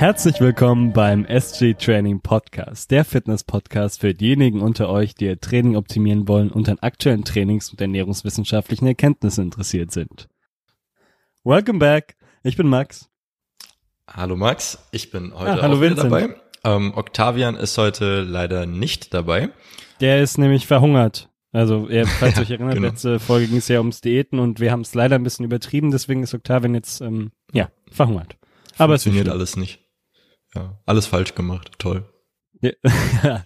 Herzlich willkommen beim SG Training Podcast, der Fitness Podcast für diejenigen unter euch, die ihr Training optimieren wollen und an aktuellen Trainings- und ernährungswissenschaftlichen Erkenntnissen interessiert sind. Welcome back. Ich bin Max. Hallo Max, ich bin heute Ah, hallo auch wieder Vincent. dabei. Ähm, Octavian ist heute leider nicht dabei. Der ist nämlich verhungert. Also, ihr, falls ihr euch erinnert, Genau. letzte Folge ging es ja ums Diäten und wir haben es leider ein bisschen übertrieben, deswegen ist Octavian jetzt, ähm, ja, verhungert. Aber es Funktioniert alles nicht. Ja, alles falsch gemacht. Toll. Ja.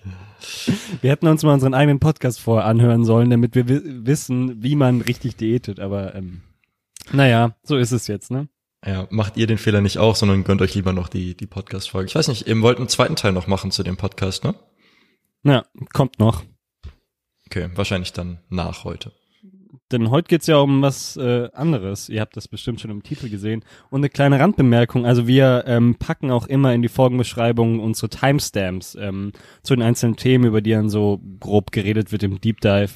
Wir hätten uns mal unseren eigenen Podcast vorher anhören sollen, damit wir wi wissen, wie man richtig diätet, aber, ähm, naja, so ist es jetzt, ne? Ja, macht ihr den Fehler nicht auch, sondern gönnt euch lieber noch die, die Podcast-Folge. Ich weiß nicht, ihr wollt einen zweiten Teil noch machen zu dem Podcast, ne? Ja, kommt noch. Okay, wahrscheinlich dann nach heute. Denn heute geht's ja um was äh, anderes. Ihr habt das bestimmt schon im Titel gesehen. Und eine kleine Randbemerkung. Also wir ähm, packen auch immer in die Folgenbeschreibung unsere Timestamps ähm, zu den einzelnen Themen, über die dann so grob geredet wird im Deep Dive.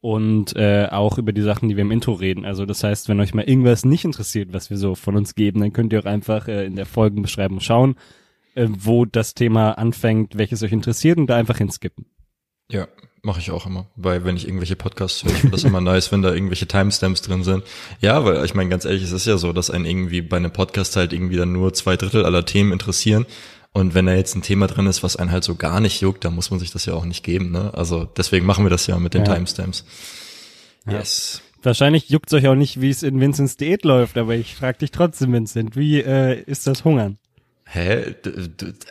Und äh, auch über die Sachen, die wir im Intro reden. Also das heißt, wenn euch mal irgendwas nicht interessiert, was wir so von uns geben, dann könnt ihr auch einfach äh, in der Folgenbeschreibung schauen, äh, wo das Thema anfängt, welches euch interessiert und da einfach hinskippen. Ja, mache ich auch immer. Weil wenn ich irgendwelche Podcasts höre, ich finde das immer nice, wenn da irgendwelche Timestamps drin sind. Ja, weil ich meine, ganz ehrlich, es ist ja so, dass einen irgendwie bei einem Podcast halt irgendwie dann nur zwei Drittel aller Themen interessieren. Und wenn da jetzt ein Thema drin ist, was einen halt so gar nicht juckt, dann muss man sich das ja auch nicht geben. Ne? Also deswegen machen wir das ja mit den Ja. Timestamps. Yes. Wahrscheinlich juckt's euch auch nicht, wie es in Vincents Diät läuft, aber ich frage dich trotzdem, Vincent, wie äh, ist das Hungern? Hä?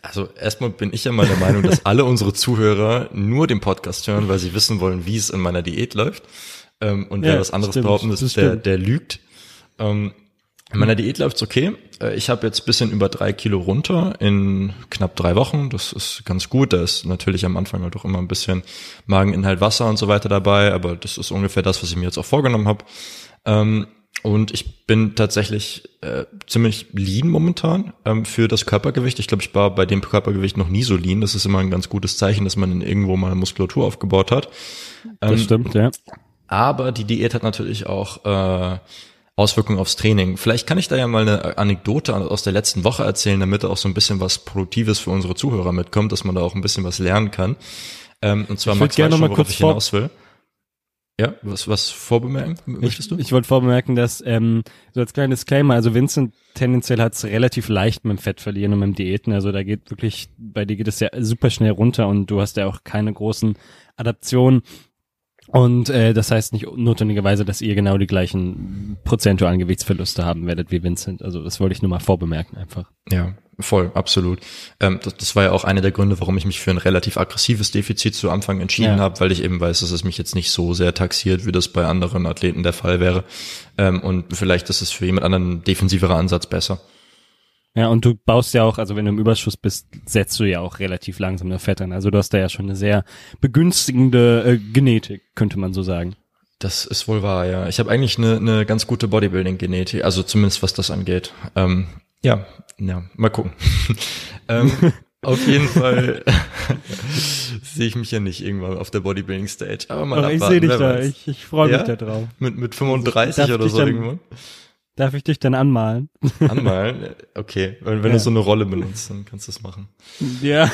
Also erstmal bin ich ja mal der Meinung, dass alle unsere Zuhörer nur den Podcast hören, weil sie wissen wollen, wie es in meiner Diät läuft. Ähm, und wer Ja, was anderes stimmt, behaupten, ist, der, der lügt. Ähm, in meiner Diät läuft's okay. Äh, Ich habe jetzt bisschen über drei Kilo runter in knapp drei Wochen. Das ist ganz gut. Da ist natürlich am Anfang halt auch immer ein bisschen Mageninhalt, Wasser und so weiter dabei. Aber das ist ungefähr das, was ich mir jetzt auch vorgenommen habe. Und ich bin tatsächlich äh, ziemlich lean momentan ähm, für das Körpergewicht. Ich glaube, ich war bei dem Körpergewicht noch nie so lean. Das ist immer ein ganz gutes Zeichen, dass man irgendwo mal Muskulatur aufgebaut hat. Das Ähm, stimmt, ja. aber die Diät hat natürlich auch äh, Auswirkungen aufs Training. Vielleicht kann ich da ja mal eine Anekdote aus der letzten Woche erzählen, damit auch so ein bisschen was Produktives für unsere Zuhörer mitkommt, dass man da auch ein bisschen was lernen kann. Ähm, und zwar Ich Max weiß schon, mal worauf kurz ich hinaus will. Ja, was, was vorbemerken möchtest Ich, du? ich wollte vorbemerken, dass, ähm, so als kleiner Disclaimer, also Vincent tendenziell hat's relativ leicht mit dem Fett verlieren und mit dem Diäten. Also da geht wirklich, bei dir geht es ja super schnell runter und du hast ja auch keine großen Adaptionen. Und äh, das heißt nicht notwendigerweise, dass ihr genau die gleichen prozentualen Gewichtsverluste haben werdet wie Vincent. Also das wollte ich nur mal vorbemerken einfach. Ja, voll, absolut. Ähm, das, das war ja auch einer der Gründe, warum ich mich für ein relativ aggressives Defizit zu Anfang entschieden Ja. habe, weil ich eben weiß, dass es mich jetzt nicht so sehr taxiert, wie das bei anderen Athleten der Fall wäre. Ähm, und vielleicht ist es für jemand anderen ein defensiverer Ansatz besser. Ja, und du baust ja auch, also wenn du im Überschuss bist, setzt du ja auch relativ langsam das Fett an. Also du hast da ja schon eine sehr begünstigende äh, Genetik, könnte man so sagen. Das ist wohl wahr, ja. Ich habe eigentlich eine, eine ganz gute Bodybuilding-Genetik, also zumindest was das angeht. Ähm, ja, ja, mal gucken. ähm, auf jeden Fall sehe ich mich ja nicht irgendwann auf der Bodybuilding-Stage. Aber mal Aber ich abwarten, sehe dich da, weiß. ich, ich freue mich Ja? da drauf. Mit, mit 35 Darf oder ich so dann- irgendwo. Darf ich dich dann anmalen? Anmalen? Okay, wenn, wenn Ja. du so eine Rolle benutzt, dann kannst du es machen. Ja.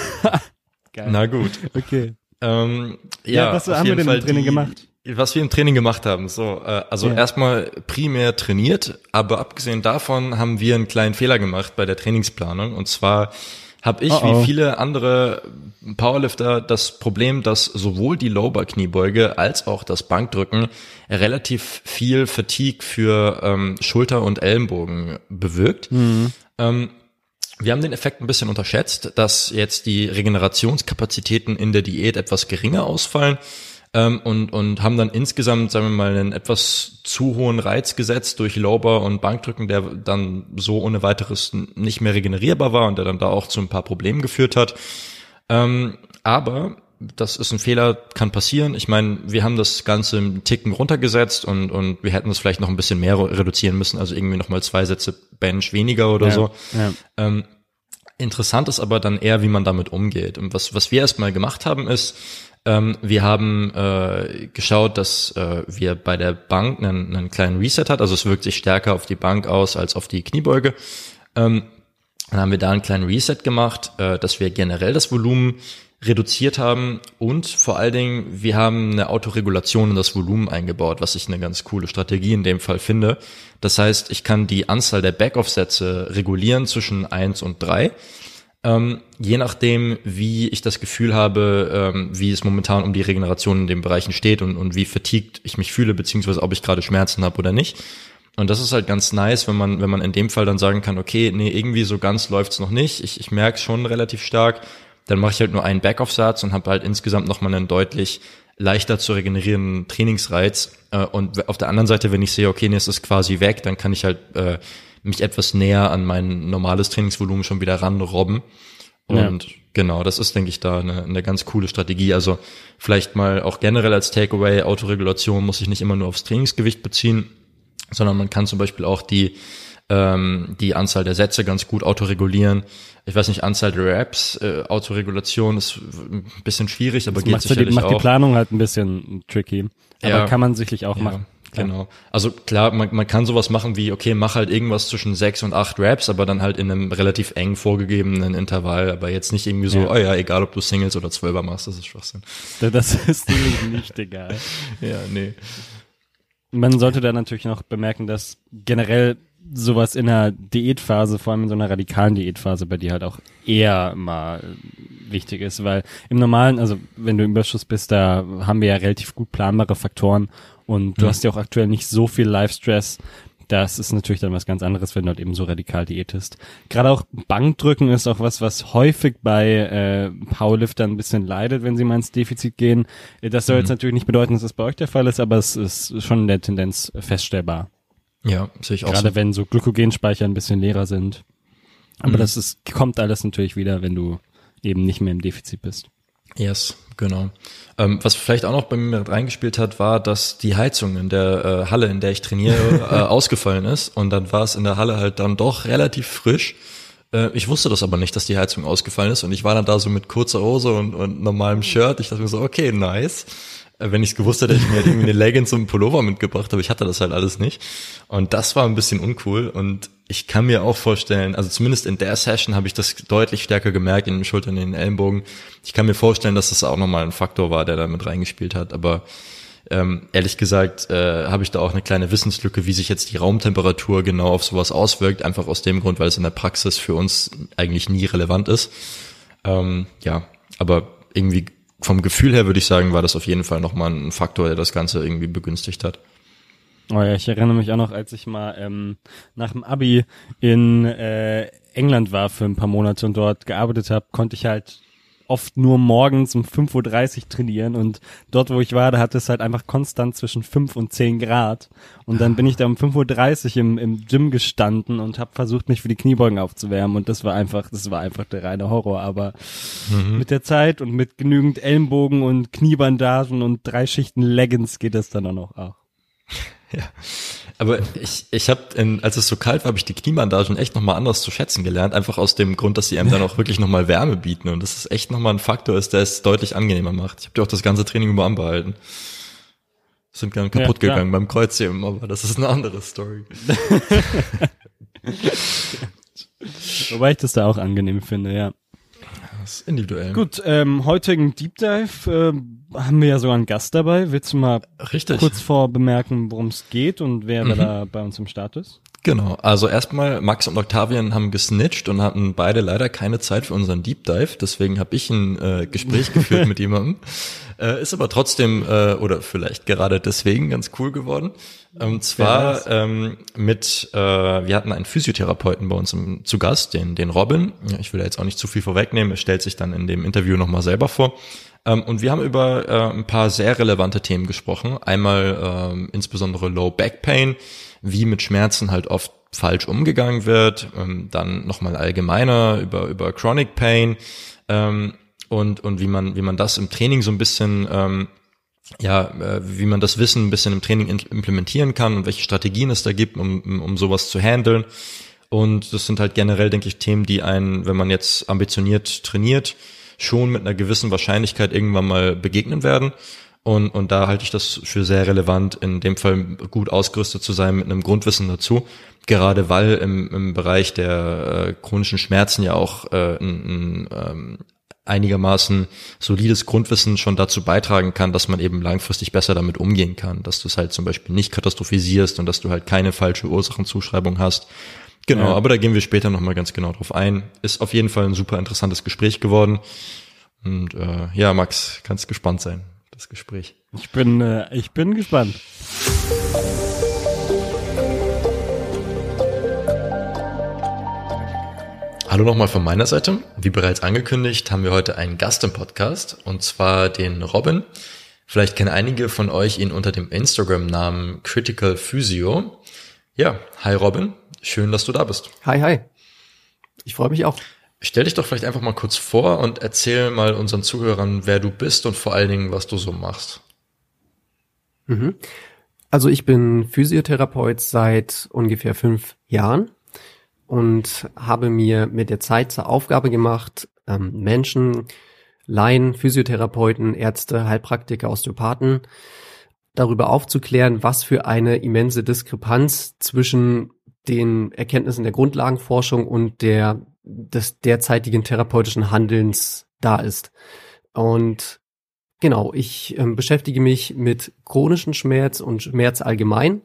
Geil. Na gut. okay. Ähm, Ja, ja, was haben wir denn Fall im Training die, gemacht? Was wir im Training gemacht haben, so, äh, also Ja. erstmal primär trainiert, aber abgesehen davon haben wir einen kleinen Fehler gemacht bei der Trainingsplanung und zwar habe ich Oh oh. wie viele andere Powerlifter das Problem, dass sowohl die Lower-Kniebeuge als auch das Bankdrücken relativ viel Fatigue für ähm, Schulter und Ellenbogen bewirkt. Ähm, wir haben den Effekt ein bisschen unterschätzt, dass jetzt die Regenerationskapazitäten in der Diät etwas geringer ausfallen ähm, und, und haben dann insgesamt, sagen wir mal, einen etwas zu hohen Reiz gesetzt durch Lower und Bankdrücken, der dann so ohne weiteres nicht mehr regenerierbar war und der dann da auch zu ein paar Problemen geführt hat. Ähm, aber das ist ein Fehler, kann passieren. Ich meine, wir haben das Ganze einen Ticken runtergesetzt und, und wir hätten es vielleicht noch ein bisschen mehr reduzieren müssen, also irgendwie noch mal zwei Sätze Bench weniger oder ja. so. Ja. Ähm, interessant ist aber dann eher, wie man damit umgeht. Und was, was wir erstmal gemacht haben, ist, ähm, wir haben äh, geschaut, dass äh, wir bei der Bank einen, einen kleinen Reset hat. Also es wirkt sich stärker auf die Bank aus als auf die Kniebeuge. Ähm, Dann haben wir da einen kleinen Reset gemacht, äh, dass wir generell das Volumen reduziert haben und vor allen Dingen, wir haben eine Autoregulation in das Volumen eingebaut, was ich eine ganz coole Strategie in dem Fall finde. Das heißt, ich kann die Anzahl der Backoff-Sätze regulieren zwischen eins und drei ähm, je nachdem, wie ich das Gefühl habe, ähm, wie es momentan um die Regeneration in den Bereichen steht und, und wie fatigued ich mich fühle, beziehungsweise ob ich gerade Schmerzen habe oder nicht. Und das ist halt ganz nice, wenn man, wenn man in dem Fall dann sagen kann, okay, nee, irgendwie so ganz läuft's noch nicht. Ich, ich merke schon relativ stark. Dann mache ich halt nur einen Backoff-Satz und habe halt insgesamt nochmal einen deutlich leichter zu regenerierenden Trainingsreiz. Äh, und auf der anderen Seite, wenn ich sehe, okay, nee, es ist quasi weg, dann kann ich halt äh, mich etwas näher an mein normales Trainingsvolumen schon wieder ranrobben. Und ja. genau, das ist, denke ich, da eine, eine ganz coole Strategie. Also vielleicht mal auch generell als Takeaway, Autoregulation muss sich nicht immer nur aufs Trainingsgewicht beziehen, sondern man kann zum Beispiel auch die ähm, die Anzahl der Sätze ganz gut autoregulieren. Ich weiß nicht, Anzahl der Raps, äh, Autoregulation ist ein bisschen schwierig, aber das geht sicherlich die, macht auch. die Planung halt ein bisschen tricky. Aber ja, kann man sicherlich auch ja. machen. Klar. Genau. Also klar, man, man kann sowas machen wie, okay, mach halt irgendwas zwischen sechs und acht Raps, aber dann halt in einem relativ eng vorgegebenen Intervall, aber jetzt nicht irgendwie so, ja. oh ja, egal ob du Singles oder Zwölfer machst, das ist Schwachsinn. Das ist nicht egal. ja, nee. Man sollte da natürlich noch bemerken, dass generell sowas in einer Diätphase, vor allem in so einer radikalen Diätphase, bei dir halt auch eher mal wichtig ist, weil im normalen, also wenn du im Überschuss bist, da haben wir ja relativ gut planbare Faktoren und du mhm. hast ja auch aktuell nicht so viel Live-Stress. Das ist natürlich dann was ganz anderes, wenn du halt eben so radikal diätest. Gerade auch Bankdrücken ist auch was, was häufig bei äh, Powerliftern ein bisschen leidet, wenn sie mal ins Defizit gehen. Das soll mhm. jetzt natürlich nicht bedeuten, dass das bei euch der Fall ist, aber es ist schon in der Tendenz feststellbar. Ja, sehe ich auch. Gerade so. wenn so Glykogenspeicher ein bisschen leerer sind. Aber mhm. das ist, kommt alles natürlich wieder, wenn du eben nicht mehr im Defizit bist. Yes, genau. Ähm, was vielleicht auch noch bei mir reingespielt hat, war, dass die Heizung in der äh, Halle, in der ich trainiere, äh, ausgefallen ist. Und dann war es in der Halle halt dann doch relativ frisch. Äh, ich wusste das aber nicht, dass die Heizung ausgefallen ist. Und ich war dann da so mit kurzer Hose und, und normalem Shirt. Ich dachte mir so, okay, nice. Äh, wenn ich es gewusst hätte, hätte ich mir halt irgendwie eine Leggings und einen Pullover mitgebracht, aber ich hatte das halt alles nicht. Und das war ein bisschen uncool und ich kann mir auch vorstellen, also zumindest in der Session habe ich das deutlich stärker gemerkt in den Schultern, in den Ellenbogen. Ich kann mir vorstellen, dass das auch nochmal ein Faktor war, der da mit reingespielt hat, aber ähm, ehrlich gesagt äh, habe ich da auch eine kleine Wissenslücke, wie sich jetzt die Raumtemperatur genau auf sowas auswirkt, einfach aus dem Grund, weil es in der Praxis für uns eigentlich nie relevant ist. Ähm, ja, aber irgendwie vom Gefühl her würde ich sagen, war das auf jeden Fall nochmal ein Faktor, der das Ganze irgendwie begünstigt hat. Oh ja, ich erinnere mich auch noch, als ich mal ähm, nach dem Abi in äh, England war für ein paar Monate und dort gearbeitet habe, konnte ich halt oft nur morgens um 5.30 Uhr trainieren und dort, wo ich war, da hatte es halt einfach konstant zwischen 5 und 10 Grad und dann bin ich da um 5.30 Uhr im, im Gym gestanden und habe versucht, mich für die Kniebeugen aufzuwärmen und das war einfach, das war einfach der reine Horror, aber mhm. mit der Zeit und mit genügend Ellenbogen und Kniebandagen und drei Schichten Leggings geht das dann auch noch auch. Ja. Aber ich, ich habe, als es so kalt war, habe ich die Kniebandagen echt nochmal anders zu schätzen gelernt. Einfach aus dem Grund, dass sie einem dann auch wirklich nochmal Wärme bieten. Und das ist echt nochmal ein Faktor ist, der es deutlich angenehmer macht. Ich habe die auch das ganze Training über anbehalten. Sind dann kaputt ja, gegangen beim Kreuzheben, aber das ist eine andere Story. Wobei ich das da auch angenehm finde, ja. Das ist individuell. Gut, ähm, heutigen Deep Dive äh, haben wir ja sogar einen Gast dabei. Willst du mal Richtig. kurz vorbemerken, worum es geht und wer mhm. da bei uns im Start ist? Genau, also erstmal Max und Octavian haben gesnitcht und hatten beide leider keine Zeit für unseren Deep Dive, deswegen habe ich ein äh, Gespräch geführt mit jemandem. Äh, ist aber trotzdem äh, oder vielleicht gerade deswegen ganz cool geworden. Und zwar ähm, mit, äh, wir hatten einen Physiotherapeuten bei uns im, zu Gast, den, den Robin. Ich will da jetzt auch nicht zu viel vorwegnehmen, er stellt sich dann in dem Interview nochmal selber vor. Ähm, und wir haben über äh, ein paar sehr relevante Themen gesprochen. Einmal ähm, insbesondere Low Back Pain, wie mit Schmerzen halt oft falsch umgegangen wird. Ähm, dann nochmal allgemeiner über, über Chronic Pain ähm, und, und wie man, wie man das im Training so ein bisschen ähm, ja, äh, wie man das Wissen ein bisschen im Training implementieren kann und welche Strategien es da gibt, um, um sowas zu handeln. Und das sind halt generell, denke ich, Themen, die einen, wenn man jetzt ambitioniert trainiert, schon mit einer gewissen Wahrscheinlichkeit irgendwann mal begegnen werden. Und, und da halte ich das für sehr relevant, in dem Fall gut ausgerüstet zu sein mit einem Grundwissen dazu, gerade weil im, im Bereich der äh, chronischen Schmerzen ja auch äh, ein, ein ähm, einigermaßen solides Grundwissen schon dazu beitragen kann, dass man eben langfristig besser damit umgehen kann, dass du es halt zum Beispiel nicht katastrophisierst und dass du halt keine falsche Ursachenzuschreibung hast. Genau, ja. aber da gehen wir später nochmal ganz genau drauf ein. Ist auf jeden Fall ein super interessantes Gespräch geworden. Und äh, ja, Max, kannst gespannt sein, das Gespräch. Ich bin, äh, ich bin gespannt. Hallo nochmal von meiner Seite. Wie bereits angekündigt, haben wir heute einen Gast im Podcast und zwar den Robin. Vielleicht kennen einige von euch ihn unter dem Instagram-Namen Critical Physio. Ja, hi Robin, schön, dass du da bist. Hi, hi. Ich freue mich auch. Stell dich doch vielleicht einfach mal kurz vor und erzähl mal unseren Zuhörern, wer du bist und vor allen Dingen, was du so machst. Mhm. Also ich bin Physiotherapeut seit ungefähr fünf Jahren und habe mir mit der Zeit zur Aufgabe gemacht, ähm, Menschen, Laien, Physiotherapeuten, Ärzte, Heilpraktiker, Osteopathen darüber aufzuklären, was für eine immense Diskrepanz zwischen den Erkenntnissen der Grundlagenforschung und der des derzeitigen therapeutischen Handelns da ist. Und genau, ich äh, beschäftige mich mit chronischen Schmerz und Schmerz allgemein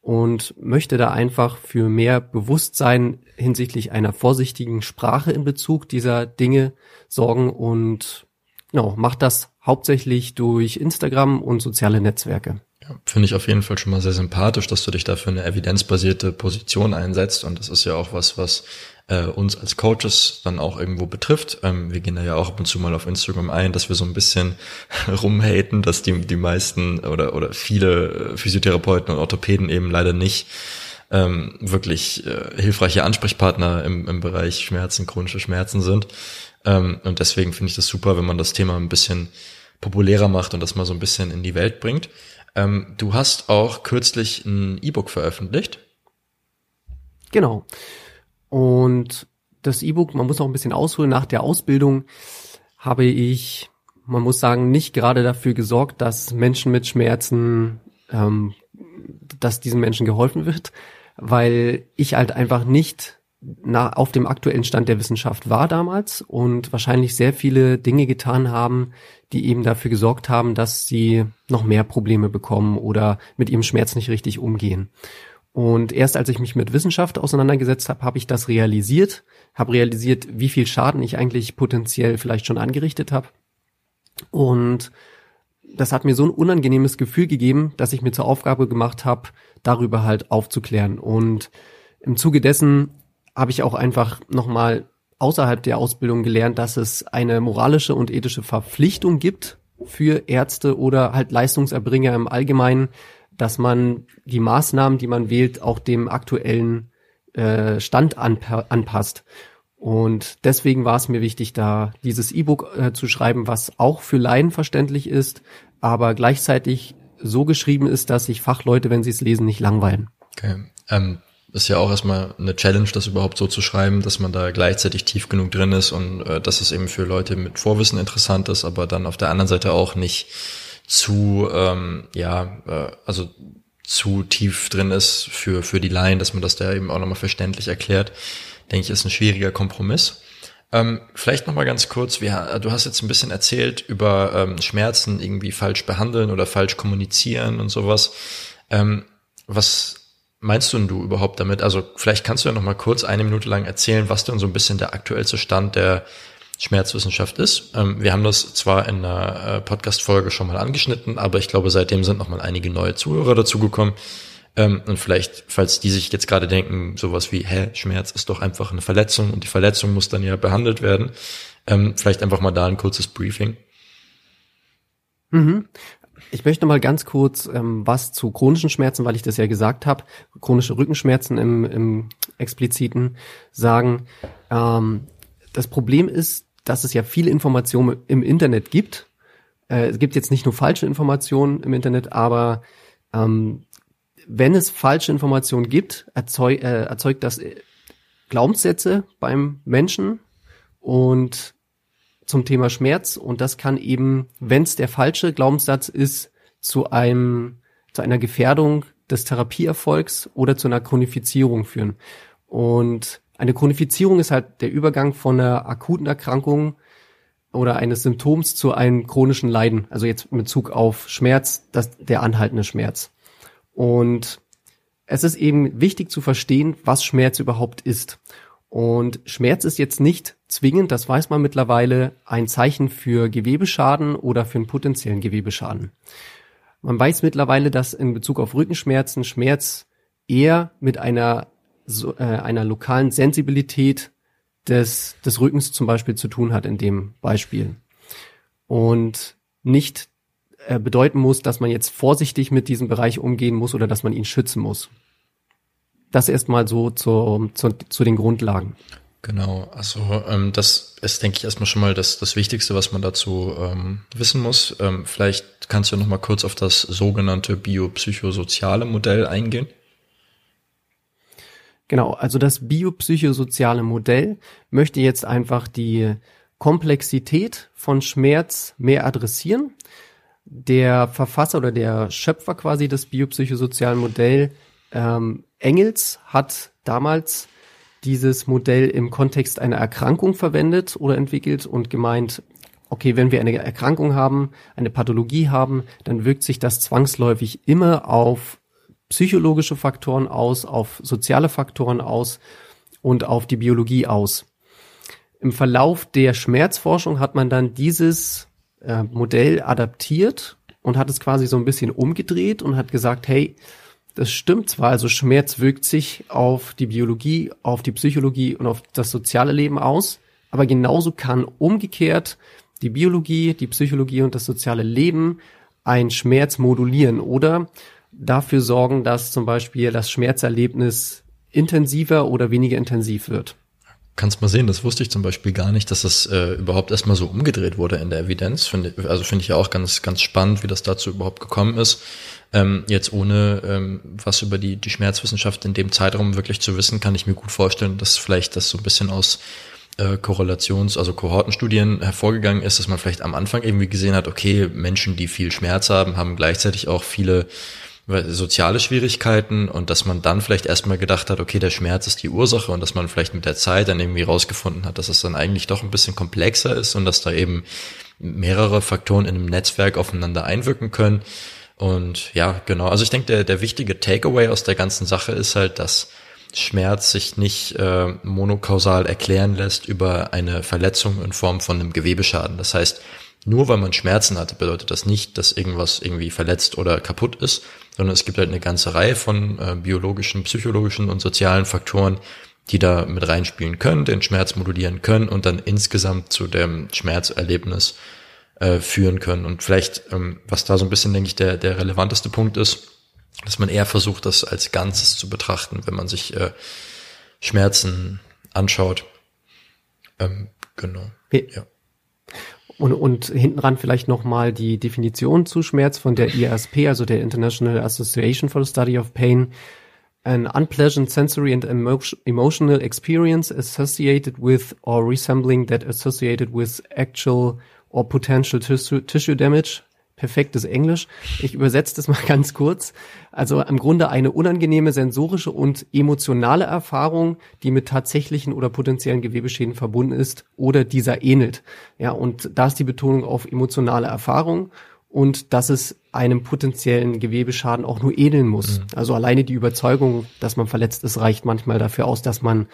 und möchte da einfach für mehr Bewusstsein hinsichtlich einer vorsichtigen Sprache in Bezug dieser Dinge sorgen und genau, macht das hauptsächlich durch Instagram und soziale Netzwerke. Ja, Finde ich auf jeden Fall schon mal sehr sympathisch, dass du dich dafür eine evidenzbasierte Position einsetzt und das ist ja auch was, was äh, uns als Coaches dann auch irgendwo betrifft. Ähm, wir gehen da ja auch ab und zu mal auf Instagram ein, dass wir so ein bisschen rumhaten, dass die, die meisten oder, oder viele Physiotherapeuten und Orthopäden eben leider nicht ähm, wirklich äh, hilfreiche Ansprechpartner im, im Bereich Schmerzen, chronische Schmerzen sind. Ähm, und deswegen finde ich das super, wenn man das Thema ein bisschen populärer macht und das mal so ein bisschen in die Welt bringt. Ähm, du hast auch kürzlich ein E-Book veröffentlicht. Genau. Und das E-Book, man muss noch ein bisschen ausholen, nach der Ausbildung habe ich, man muss sagen, nicht gerade dafür gesorgt, dass Menschen mit Schmerzen, ähm, dass diesen Menschen geholfen wird, weil ich halt einfach nicht na, auf dem aktuellen Stand der Wissenschaft war damals und wahrscheinlich sehr viele Dinge getan haben, die eben dafür gesorgt haben, dass sie noch mehr Probleme bekommen oder mit ihrem Schmerz nicht richtig umgehen. Und erst als ich mich mit Wissenschaft auseinandergesetzt habe, habe ich das realisiert, habe realisiert, wie viel Schaden ich eigentlich potenziell vielleicht schon angerichtet habe. Und das hat mir so ein unangenehmes Gefühl gegeben, dass ich mir zur Aufgabe gemacht habe, darüber halt aufzuklären. Und im Zuge dessen habe ich auch einfach nochmal außerhalb der Ausbildung gelernt, dass es eine moralische und ethische Verpflichtung gibt für Ärzte oder halt Leistungserbringer im Allgemeinen, dass man die Maßnahmen, die man wählt, auch dem aktuellen äh, Stand anpa anpasst. Und deswegen war es mir wichtig, da dieses E-Book äh, zu schreiben, was auch für Laien verständlich ist, aber gleichzeitig so geschrieben ist, dass sich Fachleute, wenn sie es lesen, nicht langweilen. Okay. Ähm, ist ja auch erstmal eine Challenge, das überhaupt so zu schreiben, dass man da gleichzeitig tief genug drin ist und äh, dass es eben für Leute mit Vorwissen interessant ist, aber dann auf der anderen Seite auch nicht zu, ähm, ja, äh, also zu tief drin ist für, für die Laien, dass man das da eben auch nochmal verständlich erklärt, denke ich, ist ein schwieriger Kompromiss. Ähm, vielleicht nochmal ganz kurz, wir, du hast jetzt ein bisschen erzählt über ähm, Schmerzen irgendwie falsch behandeln oder falsch kommunizieren und sowas. Ähm, was meinst du denn du überhaupt damit? Also vielleicht kannst du ja nochmal kurz eine Minute lang erzählen, was denn so ein bisschen der aktuellste Stand der Schmerzwissenschaft ist. Ähm, wir haben das zwar in einer äh, Podcast-Folge schon mal angeschnitten, aber ich glaube, seitdem sind noch mal einige neue Zuhörer dazugekommen. Ähm, und vielleicht, falls die sich jetzt gerade denken, sowas wie, hä, Schmerz ist doch einfach eine Verletzung und die Verletzung muss dann ja behandelt werden. Ähm, vielleicht einfach mal da ein kurzes Briefing. Mhm. Ich möchte mal ganz kurz ähm, was zu chronischen Schmerzen, weil ich das ja gesagt habe, chronische Rückenschmerzen im, im expliziten sagen. Ähm, das Problem ist, dass es ja viele Informationen im Internet gibt. Äh, es gibt jetzt nicht nur falsche Informationen im Internet, aber ähm, wenn es falsche Informationen gibt, erzeug, äh, erzeugt das äh, Glaubenssätze beim Menschen und zum Thema Schmerz und das kann eben, wenn es der falsche Glaubenssatz ist, zu einem zu einer Gefährdung des Therapieerfolgs oder zu einer Chronifizierung führen. Und eine Chronifizierung ist halt der Übergang von einer akuten Erkrankung oder eines Symptoms zu einem chronischen Leiden. Also jetzt in Bezug auf Schmerz, das, der anhaltende Schmerz. Und es ist eben wichtig zu verstehen, was Schmerz überhaupt ist. Und Schmerz ist jetzt nicht zwingend, das weiß man mittlerweile, ein Zeichen für Gewebeschaden oder für einen potenziellen Gewebeschaden. Man weiß mittlerweile, dass in Bezug auf Rückenschmerzen Schmerz eher mit einer, so, äh, einer lokalen Sensibilität des, des Rückens zum Beispiel zu tun hat in dem Beispiel. Und nicht äh, bedeuten muss, dass man jetzt vorsichtig mit diesem Bereich umgehen muss oder dass man ihn schützen muss. Das erstmal so zu, zu, zu den Grundlagen. Genau, also ähm, das ist, denke ich, erstmal schon mal das, das Wichtigste, was man dazu ähm, wissen muss. Ähm, vielleicht kannst du noch mal kurz auf das sogenannte biopsychosoziale Modell eingehen. Genau, also das biopsychosoziale Modell möchte jetzt einfach die Komplexität von Schmerz mehr adressieren. Der Verfasser oder der Schöpfer quasi des biopsychosozialen Modells, ähm, Engels, hat damals dieses Modell im Kontext einer Erkrankung verwendet oder entwickelt und gemeint, okay, wenn wir eine Erkrankung haben, eine Pathologie haben, dann wirkt sich das zwangsläufig immer auf psychologische Faktoren aus, auf soziale Faktoren aus und auf die Biologie aus. Im Verlauf der Schmerzforschung hat man dann dieses äh, Modell adaptiert und hat es quasi so ein bisschen umgedreht und hat gesagt, hey, das stimmt zwar, also Schmerz wirkt sich auf die Biologie, auf die Psychologie und auf das soziale Leben aus, aber genauso kann umgekehrt die Biologie, die Psychologie und das soziale Leben ein Schmerz modulieren oder dafür sorgen, dass zum Beispiel das Schmerzerlebnis intensiver oder weniger intensiv wird. Kannst mal sehen, das wusste ich zum Beispiel gar nicht, dass das äh, überhaupt erstmal so umgedreht wurde in der Evidenz. Find, also finde ich ja auch ganz, ganz spannend, wie das dazu überhaupt gekommen ist. Ähm, jetzt ohne ähm, was über die, die Schmerzwissenschaft in dem Zeitraum wirklich zu wissen, kann ich mir gut vorstellen, dass vielleicht das so ein bisschen aus äh, Korrelations-, also Kohortenstudien hervorgegangen ist, dass man vielleicht am Anfang irgendwie gesehen hat, okay, Menschen, die viel Schmerz haben, haben gleichzeitig auch viele soziale Schwierigkeiten und dass man dann vielleicht erstmal gedacht hat, okay, der Schmerz ist die Ursache und dass man vielleicht mit der Zeit dann irgendwie rausgefunden hat, dass es dann eigentlich doch ein bisschen komplexer ist und dass da eben mehrere Faktoren in einem Netzwerk aufeinander einwirken können. Und ja, genau. Also ich denke, der, der wichtige Takeaway aus der ganzen Sache ist halt, dass Schmerz sich nicht äh, monokausal erklären lässt über eine Verletzung in Form von einem Gewebeschaden. Das heißt, nur weil man Schmerzen hatte, bedeutet das nicht, dass irgendwas irgendwie verletzt oder kaputt ist, sondern es gibt halt eine ganze Reihe von äh, biologischen, psychologischen und sozialen Faktoren, die da mit reinspielen können, den Schmerz modulieren können und dann insgesamt zu dem Schmerzerlebnis äh, führen können. Und vielleicht, ähm, was da so ein bisschen, denke ich, der, der relevanteste Punkt ist, dass man eher versucht, das als Ganzes zu betrachten, wenn man sich äh, Schmerzen anschaut. Ähm, genau. Ja. Und, und hinten ran vielleicht nochmal die Definition zu Schmerz von der IASP, also der International Association for the Study of Pain. An unpleasant sensory and emotional experience associated with or resembling that associated with actual or potential tissue, tissue damage perfektes Englisch. Ich übersetze das mal ganz kurz. Also im Grunde eine unangenehme sensorische und emotionale Erfahrung, die mit tatsächlichen oder potenziellen Gewebeschäden verbunden ist oder dieser ähnelt. Ja, und da ist die Betonung auf emotionale Erfahrung und dass es einem potenziellen Gewebeschaden auch nur ähneln muss. Mhm. Also alleine die Überzeugung, dass man verletzt ist, reicht manchmal dafür aus, dass man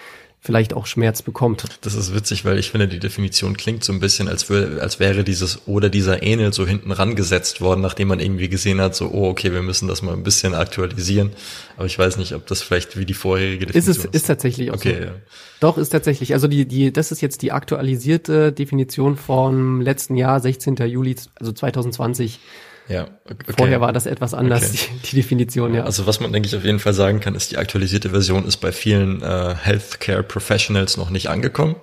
vielleicht auch Schmerz bekommt. Das ist witzig, weil ich finde, die Definition klingt so ein bisschen, als, wär, als wäre dieses oder dieser Ähnel so hinten rangesetzt worden, nachdem man irgendwie gesehen hat, so, oh, okay, wir müssen das mal ein bisschen aktualisieren. Aber ich weiß nicht, ob das vielleicht wie die vorherige Definition ist. Es, ist, ist tatsächlich auch okay, so. Ja. Doch, ist tatsächlich. Also die, die, das ist jetzt die aktualisierte Definition vom letzten Jahr, 16. Juli, also 2020. Ja, okay. Vorher war das etwas anders, okay. die, die, Definition, ja. Also was man, denke ich, auf jeden Fall sagen kann, ist, die aktualisierte Version ist bei vielen äh, Healthcare Professionals noch nicht angekommen.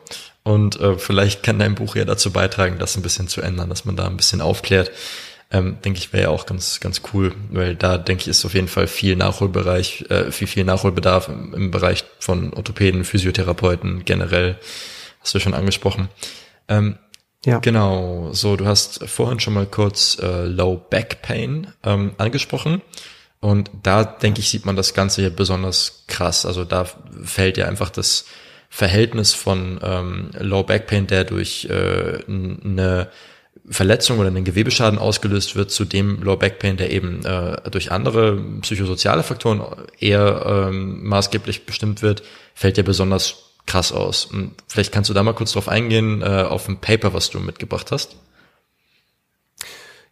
Und äh, vielleicht kann dein Buch ja dazu beitragen, das ein bisschen zu ändern, dass man da ein bisschen aufklärt. Ähm, denke ich, wäre ja auch ganz, ganz cool, weil da, denke ich, ist auf jeden Fall viel Nachholbereich, äh, viel, viel Nachholbedarf im, im Bereich von Orthopäden, Physiotherapeuten generell. Hast du schon angesprochen. Ähm, ja. Genau, so du hast vorhin schon mal kurz äh, Low Back Pain ähm, angesprochen. Und da, denke ich, sieht man das Ganze hier besonders krass. Also da fällt ja einfach das Verhältnis von ähm, Low Back Pain, der durch äh, eine Verletzung oder einen Gewebeschaden ausgelöst wird, zu dem Low Back Pain, der eben äh, durch andere psychosoziale Faktoren eher ähm, maßgeblich bestimmt wird, fällt ja besonders krass aus. Und vielleicht kannst du da mal kurz drauf eingehen, äh, auf ein Paper, was du mitgebracht hast.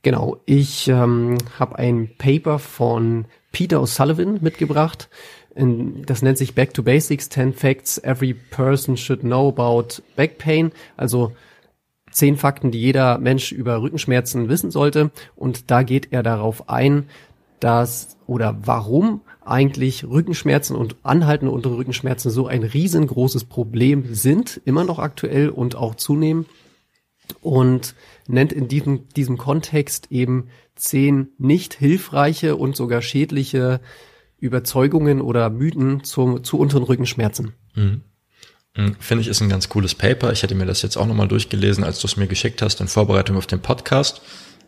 Genau, ich ähm, habe ein Paper von Peter O'Sullivan mitgebracht. In, das nennt sich Back to Basics, 10 Facts Every Person Should Know About Back Pain. Also zehn Fakten, die jeder Mensch über Rückenschmerzen wissen sollte. Und da geht er darauf ein, dass oder warum eigentlich Rückenschmerzen und anhaltende untere Rückenschmerzen so ein riesengroßes Problem sind, immer noch aktuell und auch zunehmen. Und nennt in diesem, diesem Kontext eben zehn nicht hilfreiche und sogar schädliche Überzeugungen oder Mythen zu, zu unteren Rückenschmerzen. Mhm. mhm. Finde ich ist ein ganz cooles Paper. Ich hätte mir das jetzt auch nochmal durchgelesen, als du es mir geschickt hast in Vorbereitung auf den Podcast.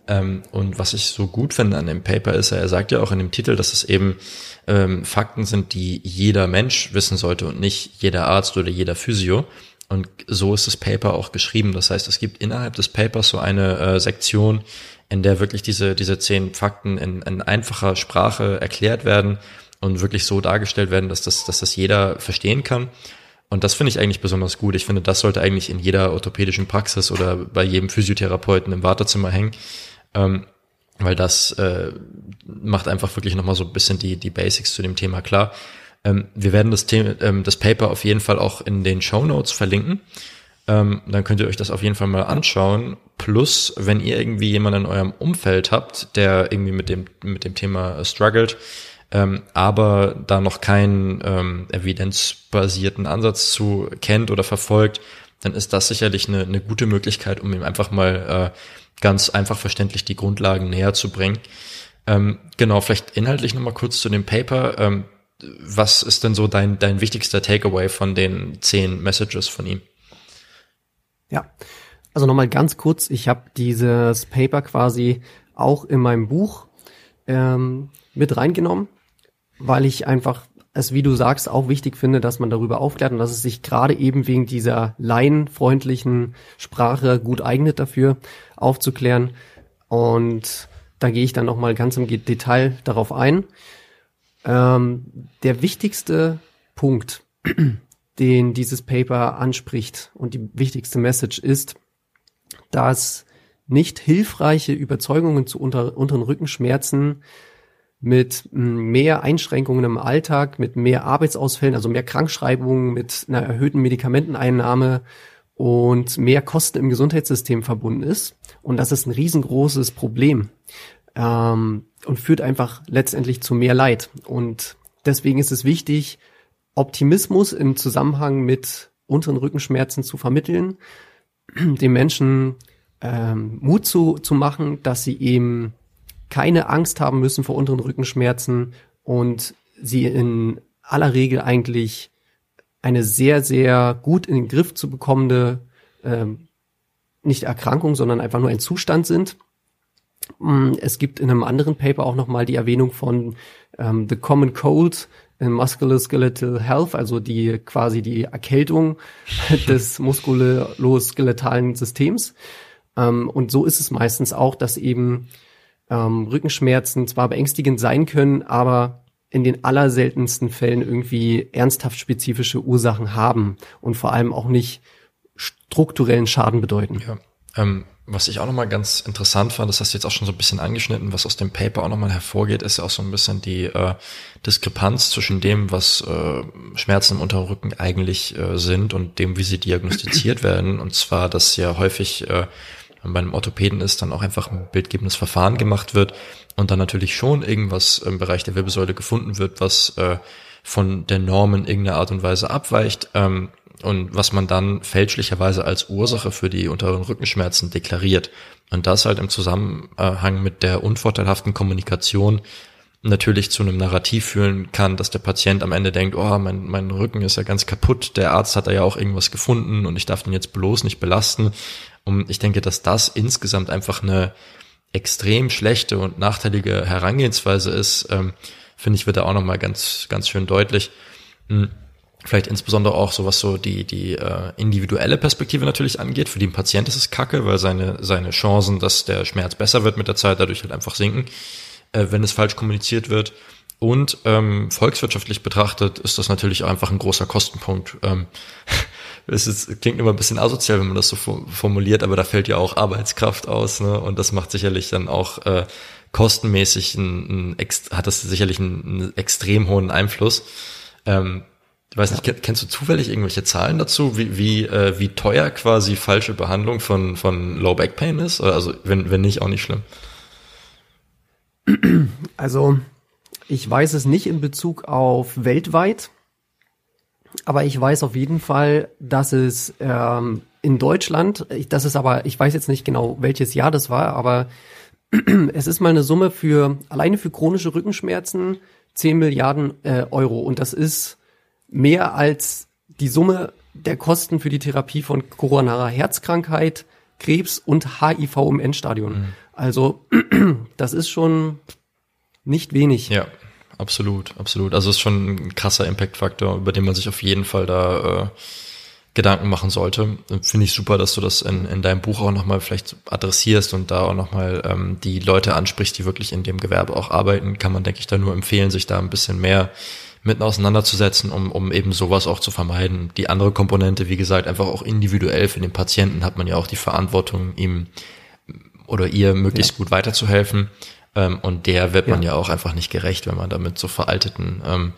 Ähm, und was ich so gut finde an dem Paper ist, er sagt ja auch in dem Titel, dass es eben ähm, Fakten sind, die jeder Mensch wissen sollte und nicht jeder Arzt oder jeder Physio. Und so ist das Paper auch geschrieben. Das heißt, es gibt innerhalb des Papers so eine äh, Sektion, in der wirklich diese, diese zehn Fakten in, in einfacher Sprache erklärt werden und wirklich so dargestellt werden, dass das, dass das jeder verstehen kann. Und das finde ich eigentlich besonders gut. Ich finde, das sollte eigentlich in jeder orthopädischen Praxis oder bei jedem Physiotherapeuten im Wartezimmer hängen, ähm, weil das äh, macht einfach wirklich nochmal so ein bisschen die, die Basics zu dem Thema klar. Ähm, wir werden das, Thema, ähm, das Paper auf jeden Fall auch in den Show Notes verlinken. Ähm, dann könnt ihr euch das auf jeden Fall mal anschauen. Plus, wenn ihr irgendwie jemanden in eurem Umfeld habt, der irgendwie mit dem, mit dem Thema äh, struggelt, ähm, aber da noch keinen ähm, evidenzbasierten Ansatz zu kennt oder verfolgt, dann ist das sicherlich eine, eine gute Möglichkeit, um ihm einfach mal äh, ganz einfach verständlich die Grundlagen näher zu bringen. Ähm, genau, vielleicht inhaltlich nochmal kurz zu dem Paper. Ähm, was ist denn so dein, dein wichtigster Takeaway von den zehn Messages von ihm? Ja, also nochmal ganz kurz, ich habe dieses Paper quasi auch in meinem Buch ähm, mit reingenommen, weil ich einfach es, wie du sagst, auch wichtig finde, dass man darüber aufklärt und dass es sich gerade eben wegen dieser laienfreundlichen Sprache gut eignet dafür, aufzuklären. Und da gehe ich dann nochmal ganz im Detail darauf ein. Ähm, der wichtigste Punkt, den dieses Paper anspricht und die wichtigste Message ist, dass nicht hilfreiche Überzeugungen zu unter, unteren Rückenschmerzen mit mehr Einschränkungen im Alltag, mit mehr Arbeitsausfällen, also mehr Krankschreibungen, mit einer erhöhten Medikamenteneinnahme und mehr Kosten im Gesundheitssystem verbunden ist. Und das ist ein riesengroßes Problem ähm, und führt einfach letztendlich zu mehr Leid. Und deswegen ist es wichtig, Optimismus im Zusammenhang mit unteren Rückenschmerzen zu vermitteln, den Menschen ähm, Mut zu, zu machen, dass sie eben keine Angst haben müssen vor unteren Rückenschmerzen und sie in aller Regel eigentlich eine sehr, sehr gut in den Griff zu bekommende, ähm, nicht Erkrankung, sondern einfach nur ein Zustand sind. Mm, es gibt in einem anderen Paper auch nochmal die Erwähnung von ähm, The Common Cold in Musculoskeletal Health, also die quasi die Erkältung des muskuloskeletalen Systems. Ähm, und so ist es meistens auch, dass eben ähm, Rückenschmerzen zwar beängstigend sein können, aber in den allerseltensten Fällen irgendwie ernsthaft spezifische Ursachen haben und vor allem auch nicht strukturellen Schaden bedeuten. Ja. Ähm, was ich auch nochmal ganz interessant fand, das hast du jetzt auch schon so ein bisschen angeschnitten, was aus dem Paper auch nochmal hervorgeht, ist ja auch so ein bisschen die äh, Diskrepanz zwischen dem, was äh, Schmerzen im unteren Rücken eigentlich äh, sind und dem, wie sie diagnostiziert werden. Und zwar, dass ja häufig äh, bei einem Orthopäden ist, dann auch einfach ein bildgebendes Verfahren gemacht wird und dann natürlich schon irgendwas im Bereich der Wirbelsäule gefunden wird, was äh, von der Norm in irgendeiner Art und Weise abweicht ähm, und was man dann fälschlicherweise als Ursache für die unteren Rückenschmerzen deklariert. Und das halt im Zusammenhang mit der unvorteilhaften Kommunikation natürlich zu einem Narrativ führen kann, dass der Patient am Ende denkt, oh, mein, mein Rücken ist ja ganz kaputt, der Arzt hat da ja auch irgendwas gefunden und ich darf den jetzt bloß nicht belasten. Und ich denke, dass das insgesamt einfach eine extrem schlechte und nachteilige Herangehensweise ist, ähm, finde ich, wird da auch nochmal ganz, ganz schön deutlich. Hm. Vielleicht insbesondere auch so, was so die, die äh, individuelle Perspektive natürlich angeht. Für den Patient ist es kacke, weil seine, seine Chancen, dass der Schmerz besser wird mit der Zeit, dadurch halt einfach sinken, äh, wenn es falsch kommuniziert wird. Und ähm, volkswirtschaftlich betrachtet ist das natürlich einfach ein großer Kostenpunkt. Ähm, es ist, klingt immer ein bisschen asozial, wenn man das so formuliert, aber da fällt ja auch Arbeitskraft aus, ne? Und das macht sicherlich dann auch äh, kostenmäßig ein, ein, hat das sicherlich einen, einen extrem hohen Einfluss. Ähm, ich weiß nicht, kennst du zufällig irgendwelche Zahlen dazu, wie, wie, äh, wie teuer quasi falsche Behandlung von, von Low Back Pain ist? Also wenn, wenn nicht, auch nicht schlimm. Also ich weiß es nicht in Bezug auf weltweit, aber ich weiß auf jeden Fall, dass es ähm, in Deutschland, das ist aber, ich weiß jetzt nicht genau, welches Jahr das war, aber es ist mal eine Summe für alleine für chronische Rückenschmerzen 10 Milliarden äh, Euro und das ist mehr als die Summe der Kosten für die Therapie von koronarer Herzkrankheit, Krebs und HIV im Endstadion. Mhm. Also das ist schon nicht wenig. Ja, absolut, absolut. Also es ist schon ein krasser Impact-Faktor, über den man sich auf jeden Fall da äh, Gedanken machen sollte. Finde ich super, dass du das in, in deinem Buch auch nochmal vielleicht adressierst und da auch nochmal ähm, die Leute ansprichst, die wirklich in dem Gewerbe auch arbeiten. Kann man, denke ich, da nur empfehlen, sich da ein bisschen mehr mit auseinanderzusetzen, um, um eben sowas auch zu vermeiden. Die andere Komponente, wie gesagt, einfach auch individuell für den Patienten hat man ja auch die Verantwortung, ihm oder ihr möglichst ja. gut weiterzuhelfen. Ähm, und der wird ja. man ja auch einfach nicht gerecht, wenn man da mit so veralteten ähm,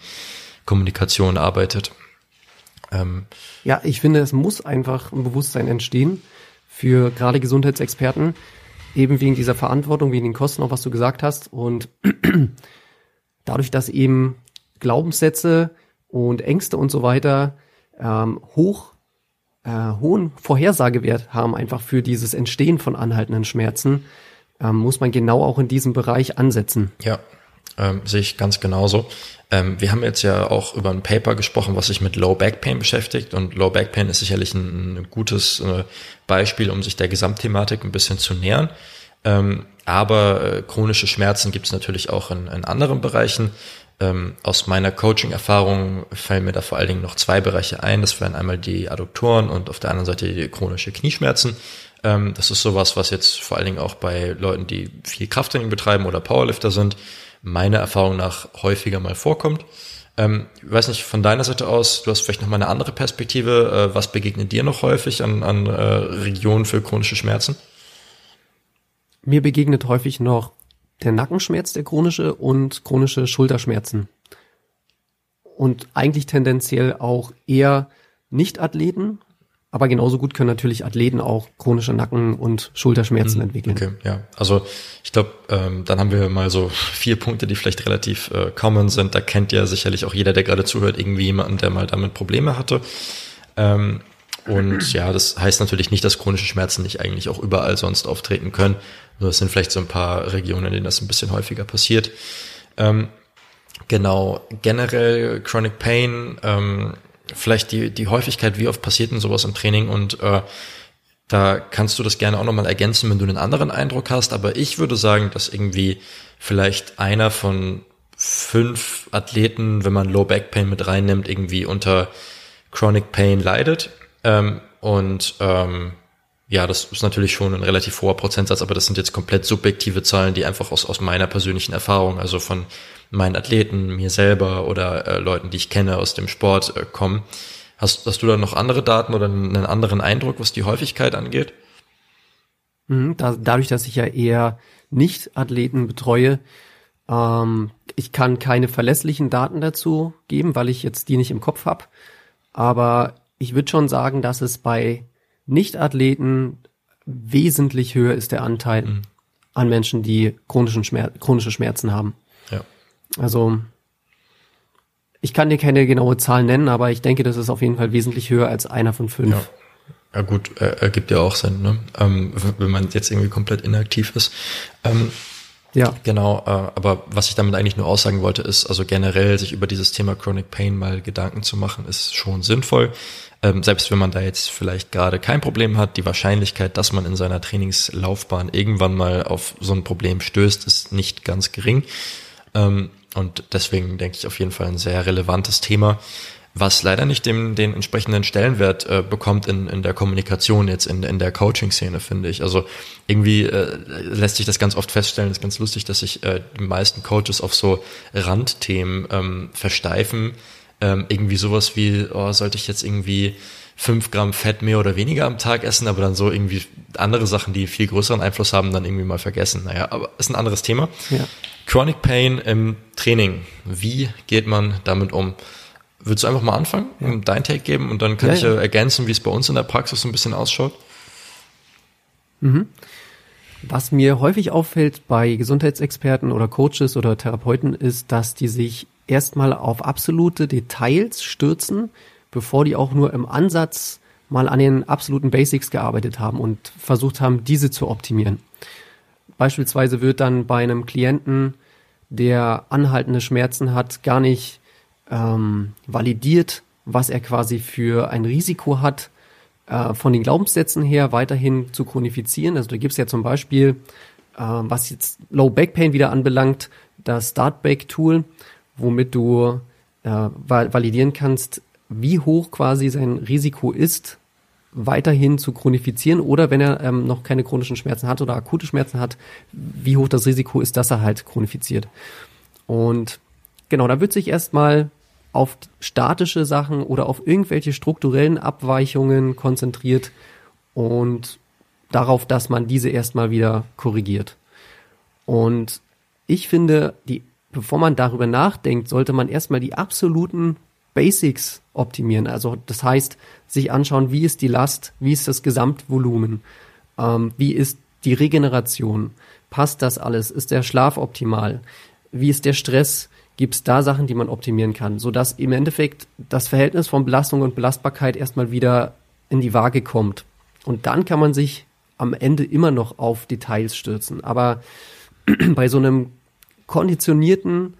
Kommunikationen arbeitet. Ähm, ja, ich finde, es muss einfach ein Bewusstsein entstehen für gerade Gesundheitsexperten, eben wegen dieser Verantwortung, wegen den Kosten, auch was du gesagt hast. Und dadurch, dass eben Glaubenssätze und Ängste und so weiter ähm, hoch äh, hohen Vorhersagewert haben einfach für dieses Entstehen von anhaltenden Schmerzen, ähm, muss man genau auch in diesem Bereich ansetzen. Ja, ähm, sehe ich ganz genauso. Ähm, wir haben jetzt ja auch über ein Paper gesprochen, was sich mit Low Back Pain beschäftigt und Low Back Pain ist sicherlich ein, ein gutes äh, Beispiel, um sich der Gesamtthematik ein bisschen zu nähern. Ähm, aber äh, chronische Schmerzen gibt es natürlich auch in, in anderen Bereichen. Ähm, aus meiner Coaching-Erfahrung fallen mir da vor allen Dingen noch zwei Bereiche ein. Das wären einmal die Adduktoren und auf der anderen Seite die chronische Knieschmerzen. Ähm, das ist sowas, was jetzt vor allen Dingen auch bei Leuten, die viel Krafttraining betreiben oder Powerlifter sind, meiner Erfahrung nach häufiger mal vorkommt. Ähm, ich weiß nicht, von deiner Seite aus, du hast vielleicht noch mal eine andere Perspektive. Äh, was begegnet dir noch häufig an, an äh, Regionen für chronische Schmerzen? Mir begegnet häufig noch der Nackenschmerz, der chronische und chronische Schulterschmerzen. Und eigentlich tendenziell auch eher Nicht-Athleten, aber genauso gut können natürlich Athleten auch chronische Nacken- und Schulterschmerzen mhm. entwickeln. Okay, ja. Also ich glaube, ähm, dann haben wir mal so vier Punkte, die vielleicht relativ äh, common sind. Da kennt ja sicherlich auch jeder, der gerade zuhört, irgendwie jemanden, der mal damit Probleme hatte. Ähm, und ja, das heißt natürlich nicht, dass chronische Schmerzen nicht eigentlich auch überall sonst auftreten können. Nur es sind vielleicht so ein paar Regionen, in denen das ein bisschen häufiger passiert. Ähm, genau, generell Chronic Pain, ähm, vielleicht die, die Häufigkeit, wie oft passiert denn sowas im Training und äh, da kannst du das gerne auch nochmal ergänzen, wenn du einen anderen Eindruck hast. Aber ich würde sagen, dass irgendwie vielleicht einer von fünf Athleten, wenn man Low Back Pain mit reinnimmt, irgendwie unter Chronic Pain leidet. Ähm, und ähm, ja, das ist natürlich schon ein relativ hoher Prozentsatz, aber das sind jetzt komplett subjektive Zahlen, die einfach aus, aus meiner persönlichen Erfahrung, also von meinen Athleten, mir selber oder äh, Leuten, die ich kenne aus dem Sport äh, kommen. Hast, hast du da noch andere Daten oder einen anderen Eindruck, was die Häufigkeit angeht? Mhm, da, dadurch, dass ich ja eher nicht Athleten betreue, ähm, ich kann keine verlässlichen Daten dazu geben, weil ich jetzt die nicht im Kopf habe. Aber ich würde schon sagen, dass es bei Nicht-Athleten wesentlich höher ist der Anteil mhm. an Menschen, die chronischen Schmer chronische Schmerzen haben. Ja. Also ich kann dir keine genaue Zahl nennen, aber ich denke, das ist auf jeden Fall wesentlich höher als einer von fünf. Ja. Ja gut, ergibt ja auch Sinn, ne? Ähm, wenn man jetzt irgendwie komplett inaktiv ist. Ähm, Ja. Genau, äh, aber was ich damit eigentlich nur aussagen wollte, ist, also generell sich über dieses Thema Chronic Pain mal Gedanken zu machen, ist schon sinnvoll. Ähm, selbst wenn man da jetzt vielleicht gerade kein Problem hat, die Wahrscheinlichkeit, dass man in seiner Trainingslaufbahn irgendwann mal auf so ein Problem stößt, ist nicht ganz gering. Ähm, und deswegen denke ich auf jeden Fall ein sehr relevantes Thema was leider nicht dem, den entsprechenden Stellenwert äh, bekommt in, in der Kommunikation jetzt, in, in der Coaching-Szene, finde ich. Also irgendwie äh, lässt sich das ganz oft feststellen, ist ganz lustig, dass sich äh, die meisten Coaches auf so Randthemen ähm, versteifen. Ähm, irgendwie sowas wie, oh, sollte ich jetzt irgendwie fünf Gramm Fett mehr oder weniger am Tag essen, aber dann so irgendwie andere Sachen, die viel größeren Einfluss haben, dann irgendwie mal vergessen. Naja, aber ist ein anderes Thema. Ja. Chronic Pain im Training. Wie geht man damit um? Würdest du einfach mal anfangen ja. und dein Take geben und dann kann ja, ich ja. ergänzen, wie es bei uns in der Praxis so ein bisschen ausschaut? Mhm. Was mir häufig auffällt bei Gesundheitsexperten oder Coaches oder Therapeuten ist, dass die sich erstmal auf absolute Details stürzen, bevor die auch nur im Ansatz mal an den absoluten Basics gearbeitet haben und versucht haben, diese zu optimieren. Beispielsweise wird dann bei einem Klienten, der anhaltende Schmerzen hat, gar nicht ähm, validiert, was er quasi für ein Risiko hat, äh, von den Glaubenssätzen her weiterhin zu chronifizieren. Also da gibt es ja zum Beispiel, äh, was jetzt Low Back Pain wieder anbelangt, das Start Back Tool, womit du äh, validieren kannst, wie hoch quasi sein Risiko ist, weiterhin zu chronifizieren oder wenn er ähm, noch keine chronischen Schmerzen hat oder akute Schmerzen hat, wie hoch das Risiko ist, dass er halt chronifiziert. Und genau, da wird sich erstmal auf statische Sachen oder auf irgendwelche strukturellen Abweichungen konzentriert und darauf, dass man diese erstmal wieder korrigiert. Und ich finde, die, bevor man darüber nachdenkt, sollte man erstmal die absoluten Basics optimieren. Also das heißt, sich anschauen, wie ist die Last, wie ist das Gesamtvolumen, ähm, wie ist die Regeneration, passt das alles, ist der Schlaf optimal, wie ist der Stress, gibt es da Sachen, die man optimieren kann, sodass im Endeffekt das Verhältnis von Belastung und Belastbarkeit erstmal wieder in die Waage kommt. Und dann kann man sich am Ende immer noch auf Details stürzen. Aber bei so einem konditionierten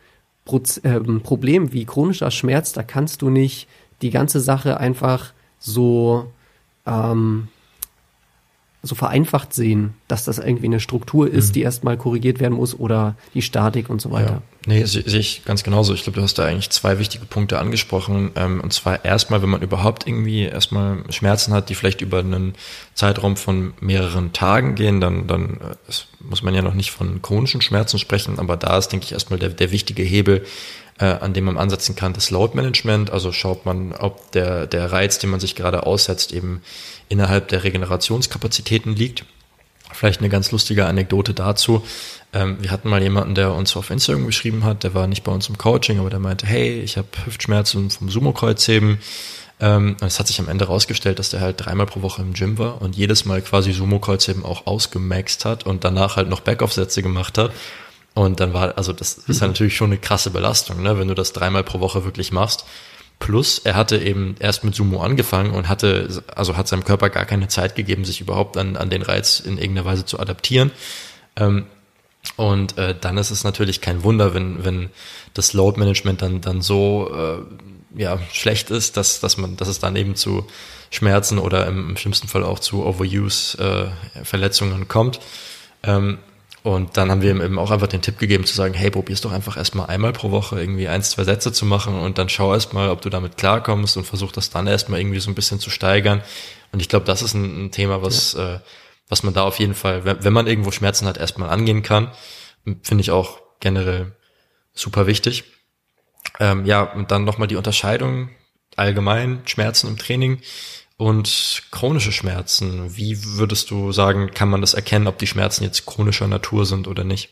Proz äh, Problem wie chronischer Schmerz, da kannst du nicht die ganze Sache einfach so ähm, so vereinfacht sehen, dass das irgendwie eine Struktur ist, mhm. die erstmal korrigiert werden muss oder die Statik und so weiter. Ja. Nee, sehe ich ganz genauso. Ich glaube, du hast da eigentlich zwei wichtige Punkte angesprochen. Ähm, und zwar erstmal, wenn man überhaupt irgendwie erstmal Schmerzen hat, die vielleicht über einen Zeitraum von mehreren Tagen gehen, dann, dann äh, muss man ja noch nicht von chronischen Schmerzen sprechen, aber da ist, denke ich, erstmal der, der wichtige Hebel, äh, an dem man ansetzen kann, das Load Management. Also schaut man, ob der, der Reiz, den man sich gerade aussetzt, eben innerhalb der Regenerationskapazitäten liegt. Vielleicht eine ganz lustige Anekdote dazu. Ähm, wir hatten mal jemanden, der uns auf Instagram geschrieben hat, der war nicht bei uns im Coaching, aber der meinte, hey, ich habe Hüftschmerzen vom Sumo-Kreuzheben. Ähm, es hat sich am Ende rausgestellt, dass der halt dreimal pro Woche im Gym war und jedes Mal quasi Sumo-Kreuzheben auch ausgemaxt hat und danach halt noch Backoff-Sätze gemacht hat. Und dann war, also das ist ja natürlich schon eine krasse Belastung, ne, wenn du das dreimal pro Woche wirklich machst. Plus, er hatte eben erst mit Sumo angefangen und hatte, also hat seinem Körper gar keine Zeit gegeben, sich überhaupt an, an den Reiz in irgendeiner Weise zu adaptieren. Ähm, und äh, dann ist es natürlich kein Wunder, wenn, wenn das Load Management dann, dann so äh, ja, schlecht ist, dass, dass man, dass es dann eben zu Schmerzen oder im, im schlimmsten Fall auch zu Overuse-Verletzungen äh, kommt. Ähm, und dann haben wir ihm eben auch einfach den Tipp gegeben zu sagen, hey, probier's doch einfach erstmal einmal pro Woche irgendwie eins, zwei Sätze zu machen und dann schau erstmal, ob du damit klarkommst und versuch das dann erstmal irgendwie so ein bisschen zu steigern. Und ich glaube, das ist ein, ein Thema, was, ja. äh, was man da auf jeden Fall, wenn, wenn man irgendwo Schmerzen hat, erstmal angehen kann. Finde ich auch generell super wichtig. Ähm, ja, und dann nochmal die Unterscheidung allgemein, Schmerzen im Training und chronische Schmerzen. Wie würdest du sagen, kann man das erkennen, ob die Schmerzen jetzt chronischer Natur sind oder nicht?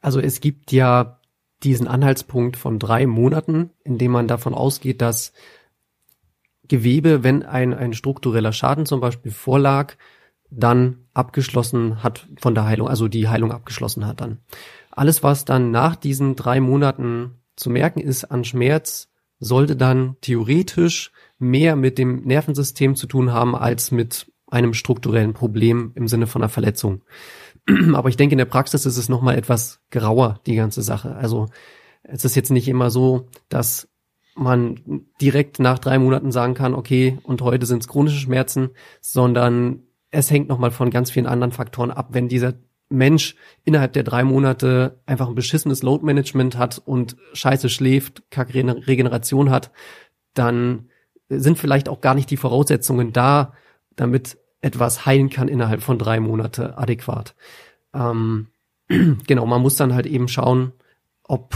Also es gibt ja diesen Anhaltspunkt von drei Monaten, in dem man davon ausgeht, dass Gewebe, wenn ein, ein struktureller Schaden zum Beispiel vorlag, dann abgeschlossen hat von der Heilung, also die Heilung abgeschlossen hat dann. Alles, was dann nach diesen drei Monaten zu merken ist an Schmerz, sollte dann theoretisch mehr mit dem Nervensystem zu tun haben als mit einem strukturellen Problem im Sinne von einer Verletzung. Aber ich denke, in der Praxis ist es nochmal etwas grauer, die ganze Sache. Also es ist jetzt nicht immer so, dass man direkt nach drei Monaten sagen kann, okay, und heute sind es chronische Schmerzen, sondern es hängt nochmal von ganz vielen anderen Faktoren ab. Wenn dieser Mensch innerhalb der drei Monate einfach ein beschissenes Load Management hat und scheiße schläft, kack Regeneration hat, dann sind vielleicht auch gar nicht die Voraussetzungen da, damit etwas heilen kann innerhalb von drei Monate adäquat. Ähm, genau, man muss dann halt eben schauen, ob,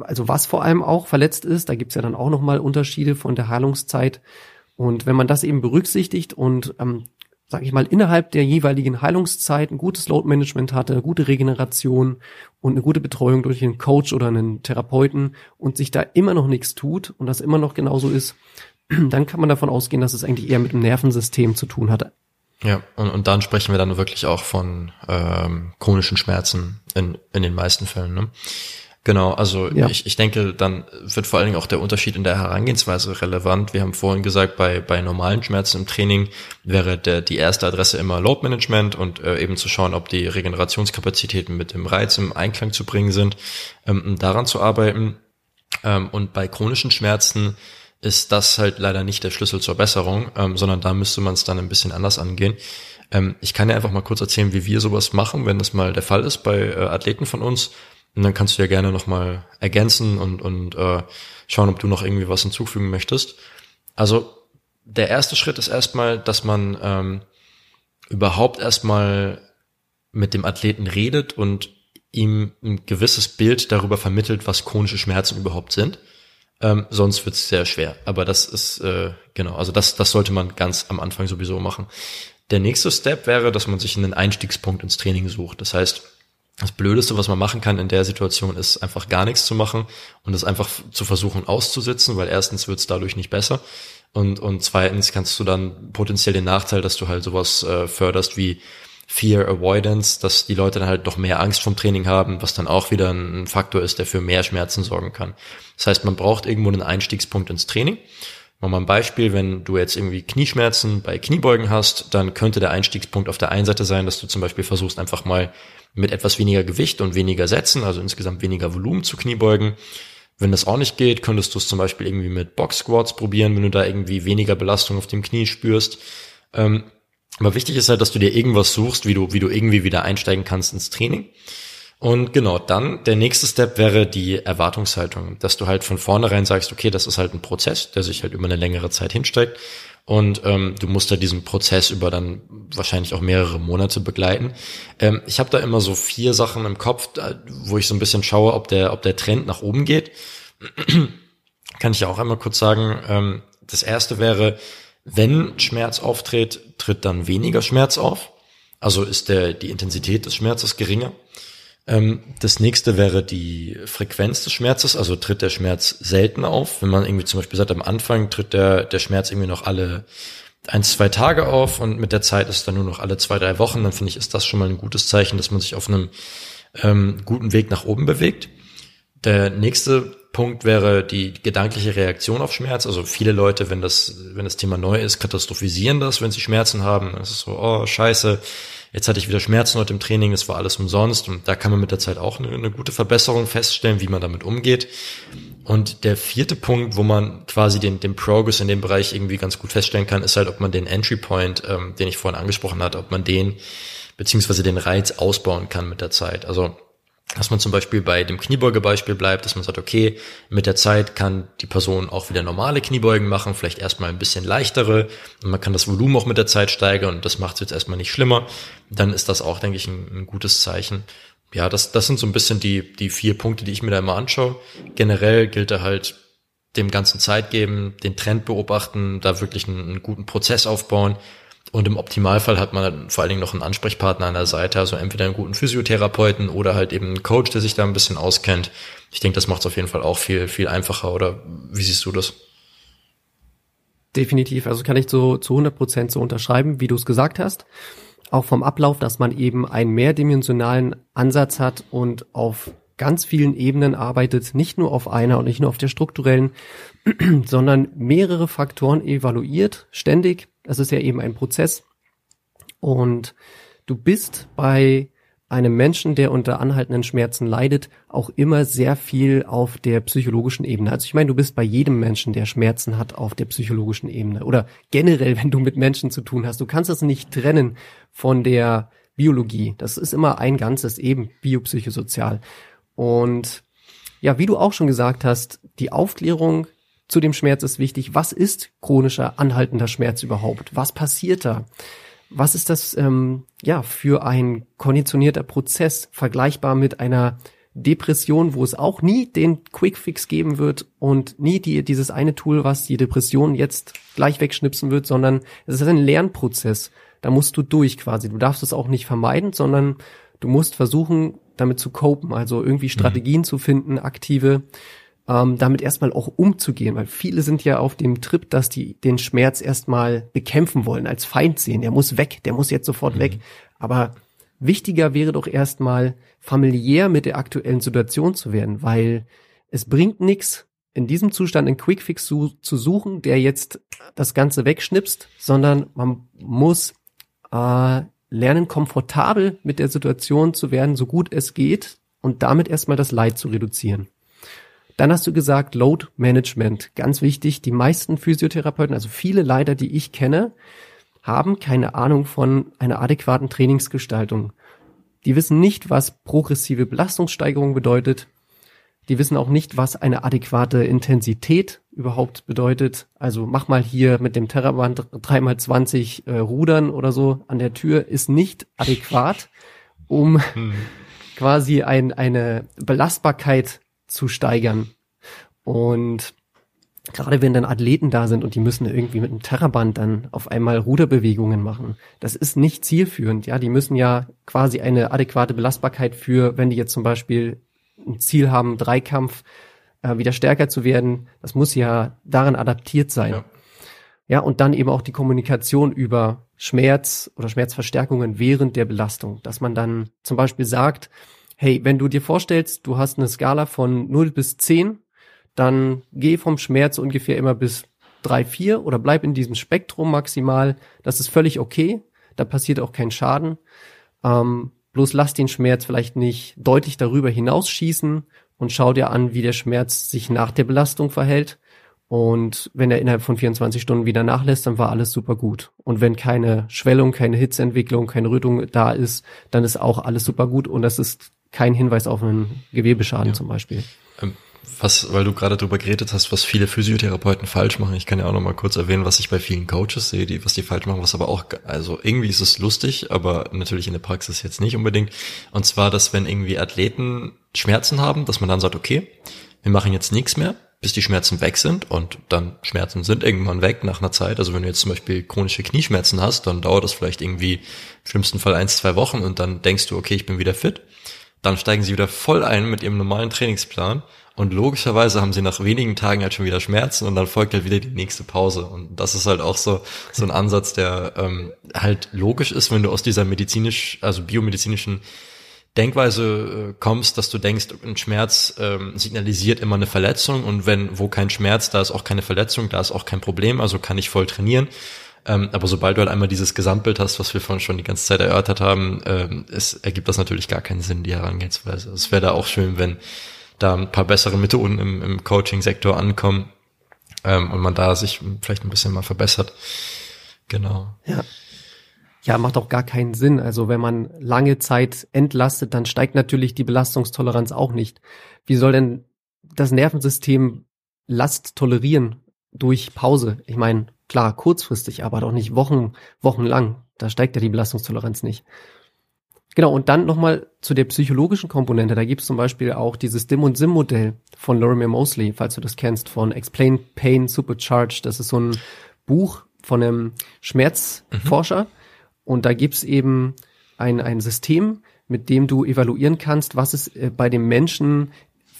also was vor allem auch verletzt ist, da gibt's ja dann auch nochmal Unterschiede von der Heilungszeit. Und wenn man das eben berücksichtigt und ähm, sage ich mal, innerhalb der jeweiligen Heilungszeit ein gutes Load-Management hatte, gute Regeneration und eine gute Betreuung durch einen Coach oder einen Therapeuten und sich da immer noch nichts tut und das immer noch genauso ist, dann kann man davon ausgehen, dass es eigentlich eher mit dem Nervensystem zu tun hatte. Ja, und, und dann sprechen wir dann wirklich auch von ähm, chronischen Schmerzen in, in den meisten Fällen. Ne? Genau, also ja. ich, ich denke, dann wird vor allen Dingen auch der Unterschied in der Herangehensweise relevant. Wir haben vorhin gesagt, bei, bei normalen Schmerzen im Training wäre der, die erste Adresse immer Load Management und äh, eben zu schauen, ob die Regenerationskapazitäten mit dem Reiz im Einklang zu bringen sind, ähm, daran zu arbeiten. Ähm, und bei chronischen Schmerzen ist das halt leider nicht der Schlüssel zur Besserung, ähm, sondern da müsste man es dann ein bisschen anders angehen. Ähm, ich kann ja einfach mal kurz erzählen, wie wir sowas machen, wenn das mal der Fall ist bei äh, Athleten von uns. Und dann kannst du ja gerne nochmal ergänzen und, und äh, schauen, ob du noch irgendwie was hinzufügen möchtest. Also der erste Schritt ist erstmal, dass man ähm, überhaupt erstmal mit dem Athleten redet und ihm ein gewisses Bild darüber vermittelt, was chronische Schmerzen überhaupt sind. Ähm, sonst wird es sehr schwer. Aber das ist, äh, genau, also das, das sollte man ganz am Anfang sowieso machen. Der nächste Step wäre, dass man sich einen Einstiegspunkt ins Training sucht. Das heißt, das Blödeste, was man machen kann in der Situation, ist einfach gar nichts zu machen und es einfach zu versuchen auszusitzen, weil erstens wird es dadurch nicht besser und, und zweitens kannst du dann potenziell den Nachteil, dass du halt sowas äh, förderst wie Fear Avoidance, dass die Leute dann halt noch mehr Angst vom Training haben, was dann auch wieder ein Faktor ist, der für mehr Schmerzen sorgen kann. Das heißt, man braucht irgendwo einen Einstiegspunkt ins Training. Machen wir mal ein Beispiel, wenn du jetzt irgendwie Knieschmerzen bei Kniebeugen hast, dann könnte der Einstiegspunkt auf der einen Seite sein, dass du zum Beispiel versuchst, einfach mal mit etwas weniger Gewicht und weniger Sätzen, also insgesamt weniger Volumen zu Kniebeugen. Wenn das auch nicht geht, könntest du es zum Beispiel irgendwie mit Box Squats probieren, wenn du da irgendwie weniger Belastung auf dem Knie spürst. Ähm, aber wichtig ist halt, dass du dir irgendwas suchst, wie du, wie du irgendwie wieder einsteigen kannst ins Training. Und genau, dann der nächste Step wäre die Erwartungshaltung, dass du halt von vornherein sagst, okay, das ist halt ein Prozess, der sich halt über eine längere Zeit hinsteigt. Und ähm, du musst da diesen Prozess über dann wahrscheinlich auch mehrere Monate begleiten. Ähm, ich habe da immer so vier Sachen im Kopf, wo ich so ein bisschen schaue, ob der, ob der Trend nach oben geht. Kann ich ja auch einmal kurz sagen. Ähm, das erste wäre, wenn Schmerz auftritt, tritt dann weniger Schmerz auf. Also ist der, die Intensität des Schmerzes geringer. Ähm, das nächste wäre die Frequenz des Schmerzes, also tritt der Schmerz selten auf. Wenn man irgendwie zum Beispiel sagt, am Anfang tritt der, der Schmerz irgendwie noch alle ein, zwei Tage auf und mit der Zeit ist dann nur noch alle zwei, drei Wochen, dann finde ich, ist das schon mal ein gutes Zeichen, dass man sich auf einem ähm, guten Weg nach oben bewegt. Der nächste Punkt wäre die gedankliche Reaktion auf Schmerz. Also viele Leute, wenn das, wenn das Thema neu ist, katastrophisieren das, wenn sie Schmerzen haben. Das ist so, oh, scheiße, Jetzt hatte ich wieder Schmerzen heute im Training, es war alles umsonst und da kann man mit der Zeit auch eine, eine gute Verbesserung feststellen, wie man damit umgeht. Und der vierte Punkt, wo man quasi den, den Progress in dem Bereich irgendwie ganz gut feststellen kann, ist halt, ob man den Entry Point, ähm, den ich vorhin angesprochen hatte, ob man den beziehungsweise den Reiz ausbauen kann mit der Zeit. Also dass man zum Beispiel bei dem Kniebeugebeispiel bleibt, dass man sagt, okay, mit der Zeit kann die Person auch wieder normale Kniebeugen machen, vielleicht erstmal ein bisschen leichtere und man kann das Volumen auch mit der Zeit steigern und das macht es jetzt erstmal nicht schlimmer, dann ist das auch, denke ich, ein, ein, gutes Zeichen. Ja, das, das sind so ein bisschen die, die vier Punkte, die ich mir da immer anschaue. Generell gilt da halt dem ganzen Zeit geben, den Trend beobachten, da wirklich einen, einen guten Prozess aufbauen und im Optimalfall hat man vor allen Dingen noch einen Ansprechpartner an der Seite, also entweder einen guten Physiotherapeuten oder halt eben einen Coach, der sich da ein bisschen auskennt. Ich denke, das macht es auf jeden Fall auch viel, viel einfacher. Oder wie siehst du das? Definitiv. Also kann ich so zu 100 Prozent so unterschreiben, wie du es gesagt hast. Auch vom Ablauf, dass man eben einen mehrdimensionalen Ansatz hat und auf ganz vielen Ebenen arbeitet, nicht nur auf einer und nicht nur auf der strukturellen, sondern mehrere Faktoren evaluiert, ständig. Das ist ja eben ein Prozess. Und du bist bei einem Menschen, der unter anhaltenden Schmerzen leidet, auch immer sehr viel auf der psychologischen Ebene. Also ich meine, du bist bei jedem Menschen, der Schmerzen hat, auf der psychologischen Ebene. Oder generell, wenn du mit Menschen zu tun hast. Du kannst das nicht trennen von der Biologie. Das ist immer ein Ganzes, eben biopsychosozial. Und ja, wie du auch schon gesagt hast, die Aufklärung zu dem Schmerz ist wichtig. Was ist chronischer anhaltender Schmerz überhaupt? Was passiert da? Was ist das ähm, ja für ein konditionierter Prozess vergleichbar mit einer Depression, wo es auch nie den Quickfix geben wird und nie die, dieses eine Tool, was die Depression jetzt gleich wegschnipsen wird, sondern es ist ein Lernprozess. Da musst du durch quasi. Du darfst es auch nicht vermeiden, sondern du musst versuchen, damit zu copen, also irgendwie mhm. Strategien mhm. zu finden, aktive, ähm, damit erstmal auch umzugehen, weil viele sind ja auf dem Trip, dass die den Schmerz erstmal bekämpfen wollen, als Feind sehen. Der muss weg, der muss jetzt sofort mhm. weg. Aber wichtiger wäre doch erstmal familiär mit der aktuellen Situation zu werden, weil es bringt nichts, in diesem Zustand einen Quickfix zu, zu suchen, der jetzt das Ganze wegschnipst, sondern man muss äh, lernen, komfortabel mit der Situation zu werden, so gut es geht und damit erstmal das Leid zu reduzieren. Dann hast du gesagt, Load Management, ganz wichtig. Die meisten Physiotherapeuten, also viele leider, die ich kenne, haben keine Ahnung von einer adäquaten Trainingsgestaltung. Die wissen nicht, was progressive Belastungssteigerung bedeutet. Die wissen auch nicht, was eine adäquate Intensität überhaupt bedeutet. Also mach mal hier mit dem Terraband 3x20 äh, Rudern oder so an der Tür ist nicht adäquat, um hm. quasi ein, eine Belastbarkeit zu steigern. Und gerade wenn dann Athleten da sind und die müssen irgendwie mit einem Terraband dann auf einmal Ruderbewegungen machen, das ist nicht zielführend. Ja, die müssen ja quasi eine adäquate Belastbarkeit für, wenn die jetzt zum Beispiel ein Ziel haben, Dreikampf äh, wieder stärker zu werden, das muss ja daran adaptiert sein. Ja. ja, und dann eben auch die Kommunikation über Schmerz oder Schmerzverstärkungen während der Belastung, dass man dann zum Beispiel sagt, hey, wenn du dir vorstellst, du hast eine Skala von 0 bis 10, dann geh vom Schmerz ungefähr immer bis 3, 4 oder bleib in diesem Spektrum maximal. Das ist völlig okay. Da passiert auch kein Schaden. Ähm, bloß lass den Schmerz vielleicht nicht deutlich darüber hinausschießen und schau dir an, wie der Schmerz sich nach der Belastung verhält. Und wenn er innerhalb von 24 Stunden wieder nachlässt, dann war alles super gut. Und wenn keine Schwellung, keine Hitzeentwicklung, keine Rötung da ist, dann ist auch alles super gut. Und das ist kein Hinweis auf einen Gewebeschaden ja. zum Beispiel. Ähm, was, weil du gerade drüber geredet hast, was viele Physiotherapeuten falsch machen. Ich kann ja auch noch mal kurz erwähnen, was ich bei vielen Coaches sehe, die, was die falsch machen, was aber auch, also irgendwie ist es lustig, aber natürlich in der Praxis jetzt nicht unbedingt. Und zwar, dass wenn irgendwie Athleten Schmerzen haben, dass man dann sagt, okay, wir machen jetzt nichts mehr, bis die Schmerzen weg sind und dann Schmerzen sind irgendwann weg nach einer Zeit. Also wenn du jetzt zum Beispiel chronische Knieschmerzen hast, dann dauert das vielleicht irgendwie im schlimmsten Fall eins, zwei Wochen und dann denkst du, okay, ich bin wieder fit dann steigen sie wieder voll ein mit ihrem normalen Trainingsplan und logischerweise haben sie nach wenigen Tagen halt schon wieder Schmerzen und dann folgt halt wieder die nächste Pause. Und das ist halt auch so, so ein Ansatz, der ähm, halt logisch ist, wenn du aus dieser medizinisch, also biomedizinischen Denkweise äh, kommst, dass du denkst, ein Schmerz ähm, signalisiert immer eine Verletzung und wenn wo kein Schmerz, da ist auch keine Verletzung, da ist auch kein Problem, also kann ich voll trainieren. Ähm, aber sobald du halt einmal dieses Gesamtbild hast, was wir vorhin schon die ganze Zeit erörtert haben, ähm, es ergibt das natürlich gar keinen Sinn, die Herangehensweise. Es wäre da auch schön, wenn da ein paar bessere Methoden im, im Coaching-Sektor ankommen ähm, und man da sich vielleicht ein bisschen mal verbessert. Genau. Ja. Ja, macht auch gar keinen Sinn. Also wenn man lange Zeit entlastet, dann steigt natürlich die Belastungstoleranz auch nicht. Wie soll denn das Nervensystem Last tolerieren durch Pause? Ich meine, Klar, kurzfristig, aber doch nicht Wochen, wochenlang. Da steigt ja die Belastungstoleranz nicht. Genau, und dann nochmal zu der psychologischen Komponente. Da gibt es zum Beispiel auch dieses Dim- und Sim-Modell von Lorimer Mosley, falls du das kennst, von Explain Pain Supercharged. Das ist so ein Buch von einem Schmerzforscher. Mhm. Und da gibt's eben ein, ein System, mit dem du evaluieren kannst, was es äh, bei dem Menschen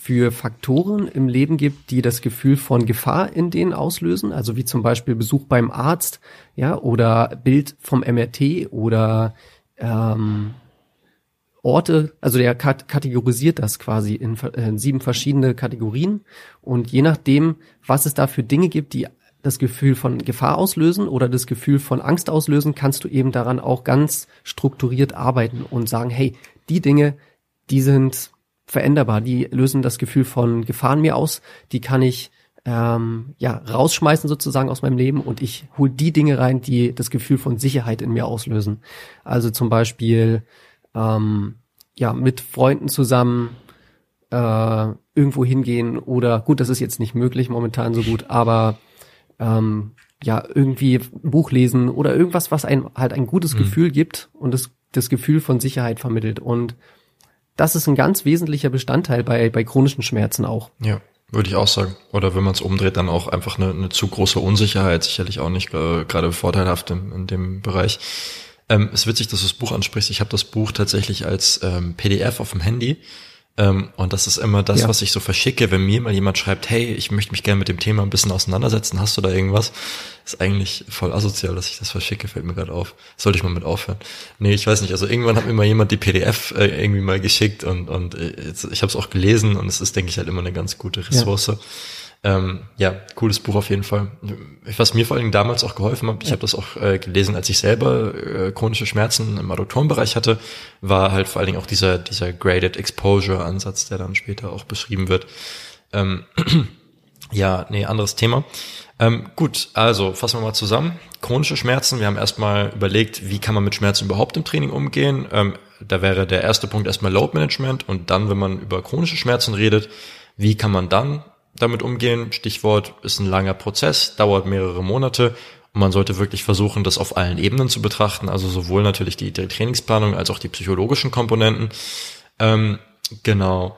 für Faktoren im Leben gibt, die das Gefühl von Gefahr in denen auslösen, also wie zum Beispiel Besuch beim Arzt, ja, oder Bild vom MRT oder ähm, Orte, also der kat kategorisiert das quasi in, in sieben verschiedene Kategorien. Und je nachdem, was es da für Dinge gibt, die das Gefühl von Gefahr auslösen oder das Gefühl von Angst auslösen, kannst du eben daran auch ganz strukturiert arbeiten und sagen, hey, die Dinge, die sind veränderbar, die lösen das Gefühl von Gefahren mir aus, die kann ich ähm, ja rausschmeißen sozusagen aus meinem Leben und ich hole die Dinge rein, die das Gefühl von Sicherheit in mir auslösen. Also zum Beispiel ähm, ja mit Freunden zusammen äh, irgendwo hingehen oder gut, das ist jetzt nicht möglich momentan so gut, aber ähm, ja irgendwie ein Buch lesen oder irgendwas, was einem halt ein gutes mhm. Gefühl gibt und das das Gefühl von Sicherheit vermittelt und das ist ein ganz wesentlicher Bestandteil bei bei chronischen Schmerzen auch. Ja. Würde ich auch sagen. Oder wenn man es umdreht, dann auch einfach eine, eine zu große Unsicherheit, sicherlich auch nicht äh, gerade vorteilhaft in, in dem Bereich. Ähm, es ist witzig, dass du das Buch ansprichst. Ich habe das Buch tatsächlich als ähm, PDF auf dem Handy ähm, und das ist immer das, ja. was ich so verschicke, wenn mir mal jemand schreibt, hey, ich möchte mich gerne mit dem Thema ein bisschen auseinandersetzen, hast du da irgendwas? Ist eigentlich voll asozial, dass ich das verschicke, fällt mir gerade auf. Sollte ich mal mit aufhören. Nee, ich weiß nicht, also irgendwann hat mir mal jemand die PDF äh, irgendwie mal geschickt und, und äh, ich habe es auch gelesen und es ist, denke ich, halt immer eine ganz gute Ressource. Ja. Ähm, ja, cooles Buch auf jeden Fall. Was mir vor allen Dingen damals auch geholfen hat, ich habe das auch äh, gelesen, als ich selber äh, chronische Schmerzen im Adduktorenbereich hatte, war halt vor allen Dingen auch dieser, dieser Graded Exposure Ansatz, der dann später auch beschrieben wird. Ähm, ja, nee, anderes Thema. Ähm, gut, also fassen wir mal zusammen. Chronische Schmerzen, wir haben erstmal überlegt, wie kann man mit Schmerzen überhaupt im Training umgehen. Ähm, da wäre der erste Punkt erstmal Load Management und dann, wenn man über chronische Schmerzen redet, wie kann man dann damit umgehen. Stichwort ist ein langer Prozess, dauert mehrere Monate und man sollte wirklich versuchen, das auf allen Ebenen zu betrachten, also sowohl natürlich die, Trainingsplanung als auch die psychologischen Komponenten. Ähm, genau.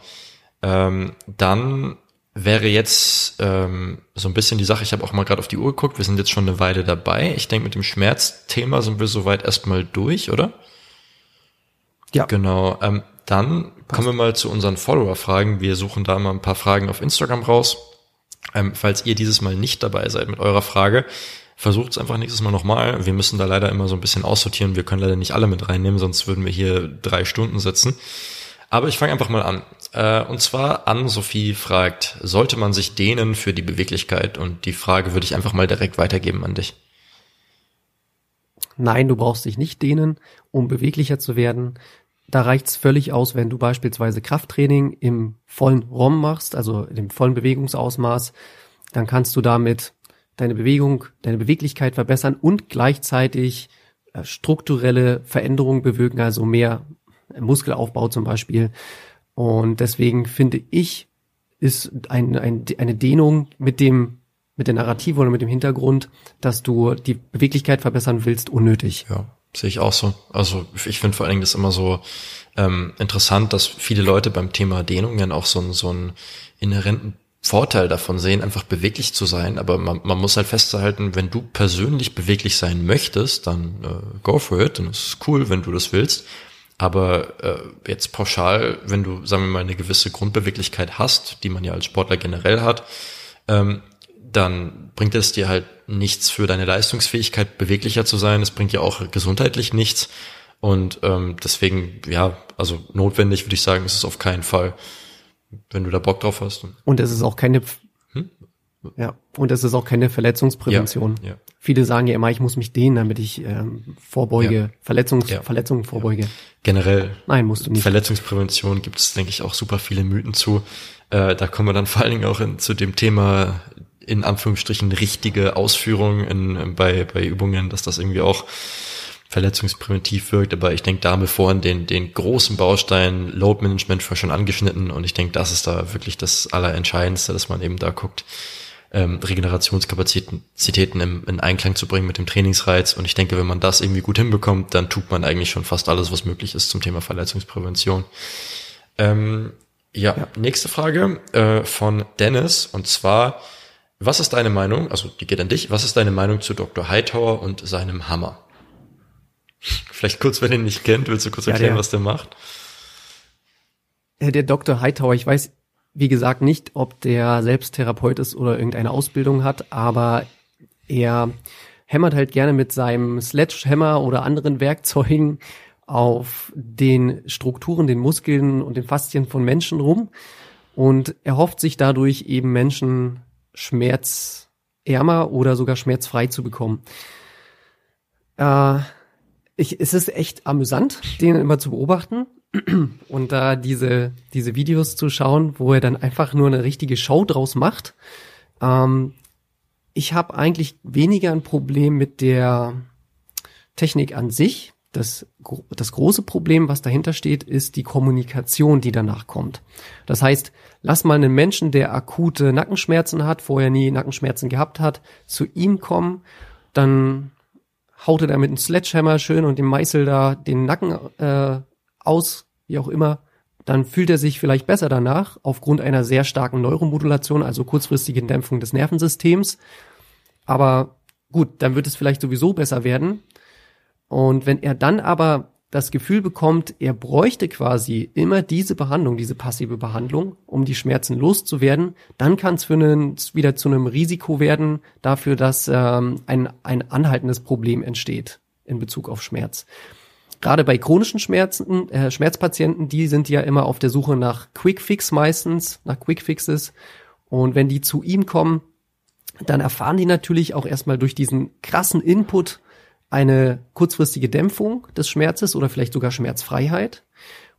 Ähm, dann wäre jetzt ähm, so ein bisschen die Sache, ich habe auch mal gerade auf die Uhr geguckt, wir sind jetzt schon eine Weile dabei. Ich denke, mit dem Schmerzthema sind wir soweit erstmal durch, oder? Ja. Genau. Ähm, dann kommen wir mal zu unseren Follower-Fragen. Wir suchen da mal ein paar Fragen auf Instagram raus. Ähm, falls ihr dieses Mal nicht dabei seid mit eurer Frage, versucht es einfach nächstes Mal nochmal. Wir müssen da leider immer so ein bisschen aussortieren. Wir können leider nicht alle mit reinnehmen, sonst würden wir hier drei Stunden sitzen. Aber ich fange einfach mal an. Äh, und zwar an Sophie fragt, sollte man sich dehnen für die Beweglichkeit? Und die Frage würde ich einfach mal direkt weitergeben an dich. Nein, du brauchst dich nicht dehnen, um beweglicher zu werden. Da reicht's völlig aus, wenn du beispielsweise Krafttraining im vollen ROM machst, also dem vollen Bewegungsausmaß, dann kannst du damit deine Bewegung, deine Beweglichkeit verbessern und gleichzeitig äh, strukturelle Veränderungen bewirken, also mehr Muskelaufbau zum Beispiel. Und deswegen finde ich, ist ein, ein, eine Dehnung mit dem mit der Narrative oder mit dem Hintergrund, dass du die Beweglichkeit verbessern willst, unnötig. Ja, Sehe ich auch so. Also ich finde vor allen Dingen das immer so ähm, interessant, dass viele Leute beim Thema Dehnung ja auch so, einen so einen inhärenten Vorteil davon sehen, einfach beweglich zu sein. Aber man, man muss halt festhalten, wenn du persönlich beweglich sein möchtest, dann äh, go for it. Dann ist es cool, wenn du das willst. Aber äh, jetzt pauschal, wenn du, sagen wir mal, eine gewisse Grundbeweglichkeit hast, die man ja als Sportler generell hat, ähm, dann bringt es dir halt nichts für deine Leistungsfähigkeit, beweglicher zu sein. Es bringt ja auch gesundheitlich nichts. Und ähm, deswegen, ja, also notwendig würde ich sagen, ist es auf keinen Fall, wenn du da Bock drauf hast. Und es ist auch keine, hm? ja, und es ist auch keine Verletzungsprävention. Ja, ja. Viele sagen ja immer, ich muss mich dehnen, damit ich ähm, vorbeuge, ja. Verletzungs ja. Verletzungen vorbeuge. Generell. Nein, musst du nicht. Verletzungsprävention gibt es, denke ich, auch super viele Mythen zu. Äh, da kommen wir dann vor allen Dingen auch in, zu dem Thema in Anführungsstrichen richtige Ausführung in, bei, bei Übungen, dass das irgendwie auch verletzungspräventiv wirkt. Aber ich denke, da haben wir vorhin den, den großen Baustein Load Management schon angeschnitten und ich denke, das ist da wirklich das Allerentscheidendste, dass man eben da guckt, ähm, Regenerationskapazitäten im, in Einklang zu bringen mit dem Trainingsreiz. Und ich denke, wenn man das irgendwie gut hinbekommt, dann tut man eigentlich schon fast alles, was möglich ist zum Thema Verletzungsprävention. Ähm, ja, ja, nächste Frage äh, von Dennis und zwar was ist deine Meinung, also die geht an dich, was ist deine Meinung zu Dr. Hightower und seinem Hammer? Vielleicht kurz, wenn ihr ihn nicht kennt, willst du kurz erklären, ja, der, was der macht? Der Dr. Hightower, ich weiß, wie gesagt, nicht, ob der selbst Therapeut ist oder irgendeine Ausbildung hat, aber er hämmert halt gerne mit seinem Sledgehammer oder anderen Werkzeugen auf den Strukturen, den Muskeln und den Faszien von Menschen rum und er hofft sich dadurch eben Menschen schmerzärmer oder sogar schmerzfrei zu bekommen. Äh, ich, es ist echt amüsant, den immer zu beobachten. und da diese, diese Videos zu schauen, wo er dann einfach nur eine richtige Show draus macht. Ähm, ich habe eigentlich weniger ein Problem mit der Technik an sich. Das, das große Problem, was dahinter steht, ist die Kommunikation, die danach kommt. Das heißt, lass mal einen Menschen, der akute Nackenschmerzen hat, vorher nie Nackenschmerzen gehabt hat, zu ihm kommen, dann haut er da mit einem Sledgehammer schön und dem Meißel da den Nacken äh, aus, wie auch immer, dann fühlt er sich vielleicht besser danach aufgrund einer sehr starken Neuromodulation, also kurzfristigen Dämpfung des Nervensystems. Aber gut, dann wird es vielleicht sowieso besser werden. Und wenn er dann aber das Gefühl bekommt, er bräuchte quasi immer diese Behandlung, diese passive Behandlung, um die Schmerzen loszuwerden, dann kann es wieder zu einem Risiko werden dafür, dass ähm, ein, ein anhaltendes Problem entsteht in Bezug auf Schmerz gerade bei chronischen Schmerzen, äh, Schmerzpatienten, die sind ja immer auf der Suche nach Quick Fix meistens, nach Quick Fixes. Und wenn die zu ihm kommen, dann erfahren die natürlich auch erstmal durch diesen krassen Input eine kurzfristige Dämpfung des Schmerzes oder vielleicht sogar Schmerzfreiheit.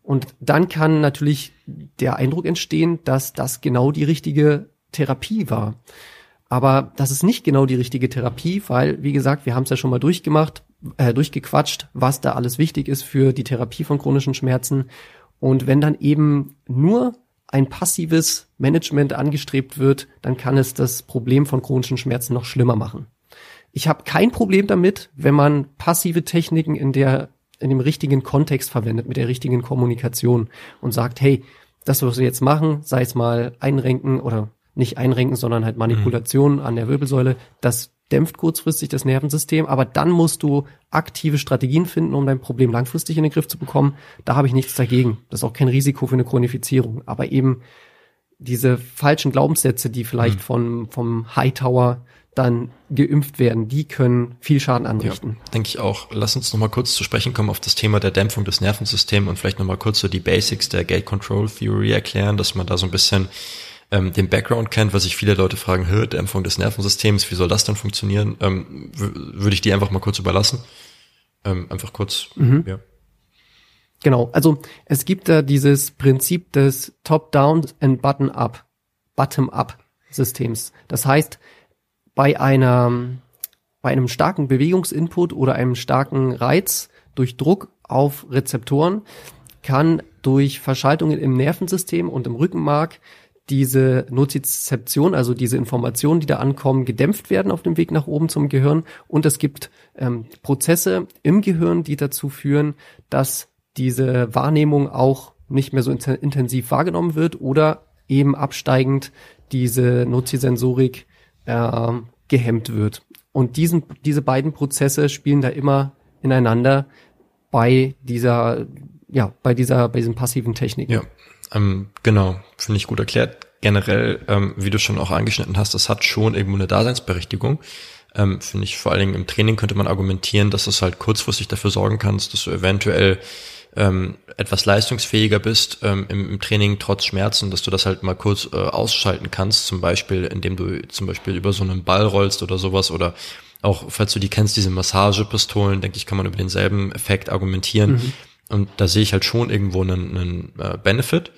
Und dann kann natürlich der Eindruck entstehen, dass das genau die richtige Therapie war. Aber das ist nicht genau die richtige Therapie, weil, wie gesagt, wir haben es ja schon mal durchgemacht äh, durchgequatscht, was da alles wichtig ist für die Therapie von chronischen Schmerzen. Und wenn dann eben nur ein passives Management angestrebt wird, dann kann es das Problem von chronischen Schmerzen noch schlimmer machen. Ich habe kein Problem damit, wenn man passive Techniken in der in dem richtigen Kontext verwendet, mit der richtigen Kommunikation und sagt, hey, das, was wir jetzt machen, sei es mal einrenken oder nicht einrenken, sondern halt Manipulation mhm. an der Wirbelsäule, das dämpft kurzfristig das Nervensystem, aber dann musst du aktive Strategien finden, um dein Problem langfristig in den Griff zu bekommen. Da habe ich nichts dagegen. Das ist auch kein Risiko für eine Chronifizierung. Aber eben diese falschen Glaubenssätze, die vielleicht mhm. von, vom Hightower dann geimpft werden, die können viel Schaden anrichten. Ja, denke ich auch. Lass uns noch mal kurz zu sprechen kommen auf das Thema der Dämpfung des Nervensystems und vielleicht noch mal kurz so die Basics der Gate Control Theory erklären, dass man da so ein bisschen ähm, den Background kennt, was sich viele Leute fragen, hört Dämpfung des Nervensystems, wie soll das dann funktionieren, ähm, würde ich die einfach mal kurz überlassen. Ähm, einfach kurz, mhm. ja. Genau, also es gibt da dieses Prinzip des Top-Down and Button-Up, Bottom-Up-Systems. Das heißt, bei einer, bei einem starken Bewegungsinput oder einem starken Reiz durch Druck auf Rezeptoren kann durch Verschaltungen im Nervensystem und im Rückenmark diese Nozizeption, also diese Informationen, die da ankommen, gedämpft werden auf dem Weg nach oben zum Gehirn. Und es gibt ähm, Prozesse im Gehirn, die dazu führen, dass diese Wahrnehmung auch nicht mehr so intensiv wahrgenommen wird oder eben absteigend diese Nozisensorik äh, gehemmt wird. Und diesen, diese beiden Prozesse spielen da immer ineinander bei dieser, ja, bei dieser, bei diesen passiven Techniken. Ja. Ähm, genau, finde ich gut erklärt. Generell, ähm, wie du schon auch angeschnitten hast, das hat schon irgendwo eine Daseinsberechtigung. Ähm, finde ich vor allen Dingen im Training könnte man argumentieren, dass es halt kurzfristig dafür sorgen kannst, dass du eventuell ähm, etwas leistungsfähiger bist ähm, im, im, Training trotz Schmerzen, dass du das halt mal kurz äh, ausschalten kannst, zum Beispiel, indem du zum Beispiel über so einen Ball rollst oder sowas oder auch, falls du die kennst, diese Massagepistolen, denke ich, kann man über denselben Effekt argumentieren. Mhm. Und da sehe ich halt schon irgendwo einen, einen äh, Benefit.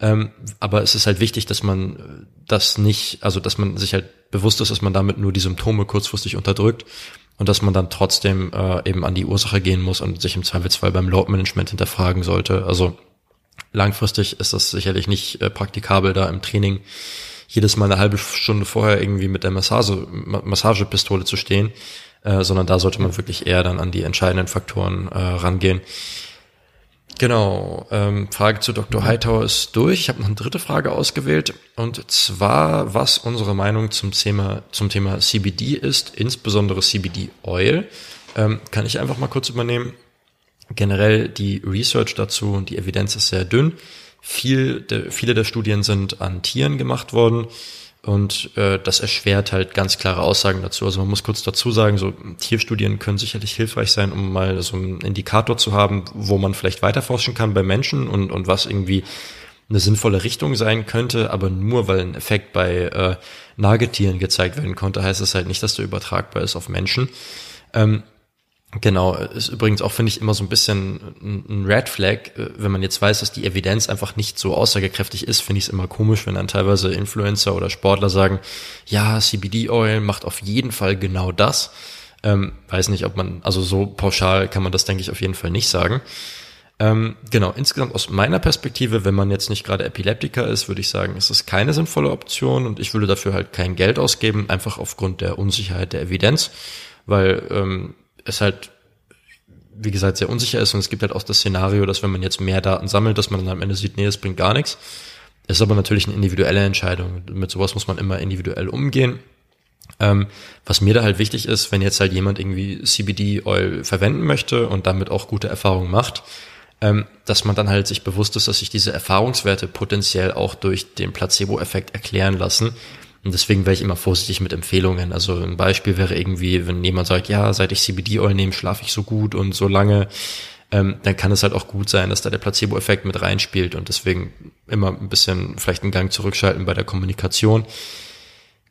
Ähm, aber es ist halt wichtig, dass man das nicht, also dass man sich halt bewusst ist, dass man damit nur die Symptome kurzfristig unterdrückt und dass man dann trotzdem äh, eben an die Ursache gehen muss und sich im Zweifelsfall beim Load Management hinterfragen sollte. Also langfristig ist das sicherlich nicht äh, praktikabel, da im Training jedes Mal eine halbe Stunde vorher irgendwie mit der Massage, Massagepistole zu stehen, äh, sondern da sollte man wirklich eher dann an die entscheidenden Faktoren äh, rangehen. Genau, ähm, Frage zu Dr. Hightower ist durch. Ich habe noch eine dritte Frage ausgewählt und zwar, was unsere Meinung zum Thema, zum Thema CBD ist, insbesondere CBD Oil. Ähm, kann ich einfach mal kurz übernehmen. Generell die Research dazu und die Evidenz ist sehr dünn. Viel, de, viele der Studien sind an Tieren gemacht worden. Und äh, das erschwert halt ganz klare Aussagen dazu. Also man muss kurz dazu sagen, so Tierstudien können sicherlich hilfreich sein, um mal so einen Indikator zu haben, wo man vielleicht weiterforschen kann bei Menschen und, und was irgendwie eine sinnvolle Richtung sein könnte, aber nur weil ein Effekt bei äh, Nagetieren gezeigt werden konnte, heißt es halt nicht, dass der übertragbar ist auf Menschen. Ähm, Genau, ist übrigens auch, finde ich, immer so ein bisschen ein Red Flag, äh, wenn man jetzt weiß, dass die Evidenz einfach nicht so aussagekräftig ist, finde ich es immer komisch, wenn dann teilweise Influencer oder Sportler sagen, ja, CBD-Oil macht auf jeden Fall genau das. Ähm, weiß nicht, ob man, also so pauschal kann man das, denke ich, auf jeden Fall nicht sagen. Ähm, genau, insgesamt aus meiner Perspektive, wenn man jetzt nicht gerade Epileptiker ist, würde ich sagen, ist es keine sinnvolle Option und ich würde dafür halt kein Geld ausgeben, einfach aufgrund der Unsicherheit der Evidenz, weil ähm, es halt, wie gesagt, sehr unsicher ist und es gibt halt auch das Szenario, dass wenn man jetzt mehr Daten sammelt, dass man dann am Ende sieht, nee, es bringt gar nichts. Es ist aber natürlich eine individuelle Entscheidung. Mit sowas muss man immer individuell umgehen. Ähm, was mir da halt wichtig ist, wenn jetzt halt jemand irgendwie CBD-Oil verwenden möchte und damit auch gute Erfahrungen macht, ähm, dass man dann halt sich bewusst ist, dass sich diese Erfahrungswerte potenziell auch durch den Placebo-Effekt erklären lassen und deswegen wäre ich immer vorsichtig mit Empfehlungen. Also ein Beispiel wäre irgendwie, wenn jemand sagt, ja, seit ich CBD-Oil nehme, schlafe ich so gut und so lange, ähm, dann kann es halt auch gut sein, dass da der Placebo-Effekt mit reinspielt und deswegen immer ein bisschen vielleicht einen Gang zurückschalten bei der Kommunikation.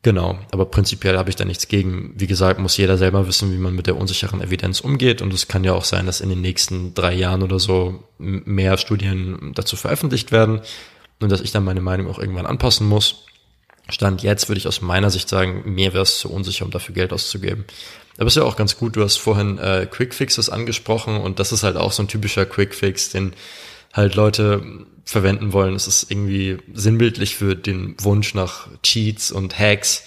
Genau, aber prinzipiell habe ich da nichts gegen. Wie gesagt, muss jeder selber wissen, wie man mit der unsicheren Evidenz umgeht. Und es kann ja auch sein, dass in den nächsten drei Jahren oder so mehr Studien dazu veröffentlicht werden und dass ich dann meine Meinung auch irgendwann anpassen muss. Stand jetzt würde ich aus meiner Sicht sagen, mir wäre es zu unsicher, um dafür Geld auszugeben. Aber ist ja auch ganz gut, du hast vorhin äh, Quickfixes angesprochen und das ist halt auch so ein typischer Quickfix, den halt Leute verwenden wollen. Es ist irgendwie sinnbildlich für den Wunsch nach Cheats und Hacks.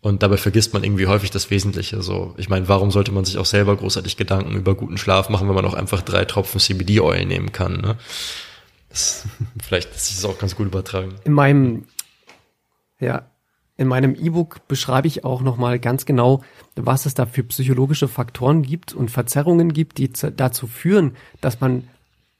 Und dabei vergisst man irgendwie häufig das Wesentliche. So, ich meine, warum sollte man sich auch selber großartig Gedanken über guten Schlaf machen, wenn man auch einfach drei Tropfen CBD-Oil nehmen kann? Ne? Das, vielleicht ist es auch ganz gut übertragen. In meinem ja, in meinem E-Book beschreibe ich auch nochmal ganz genau, was es da für psychologische Faktoren gibt und Verzerrungen gibt, die dazu führen, dass man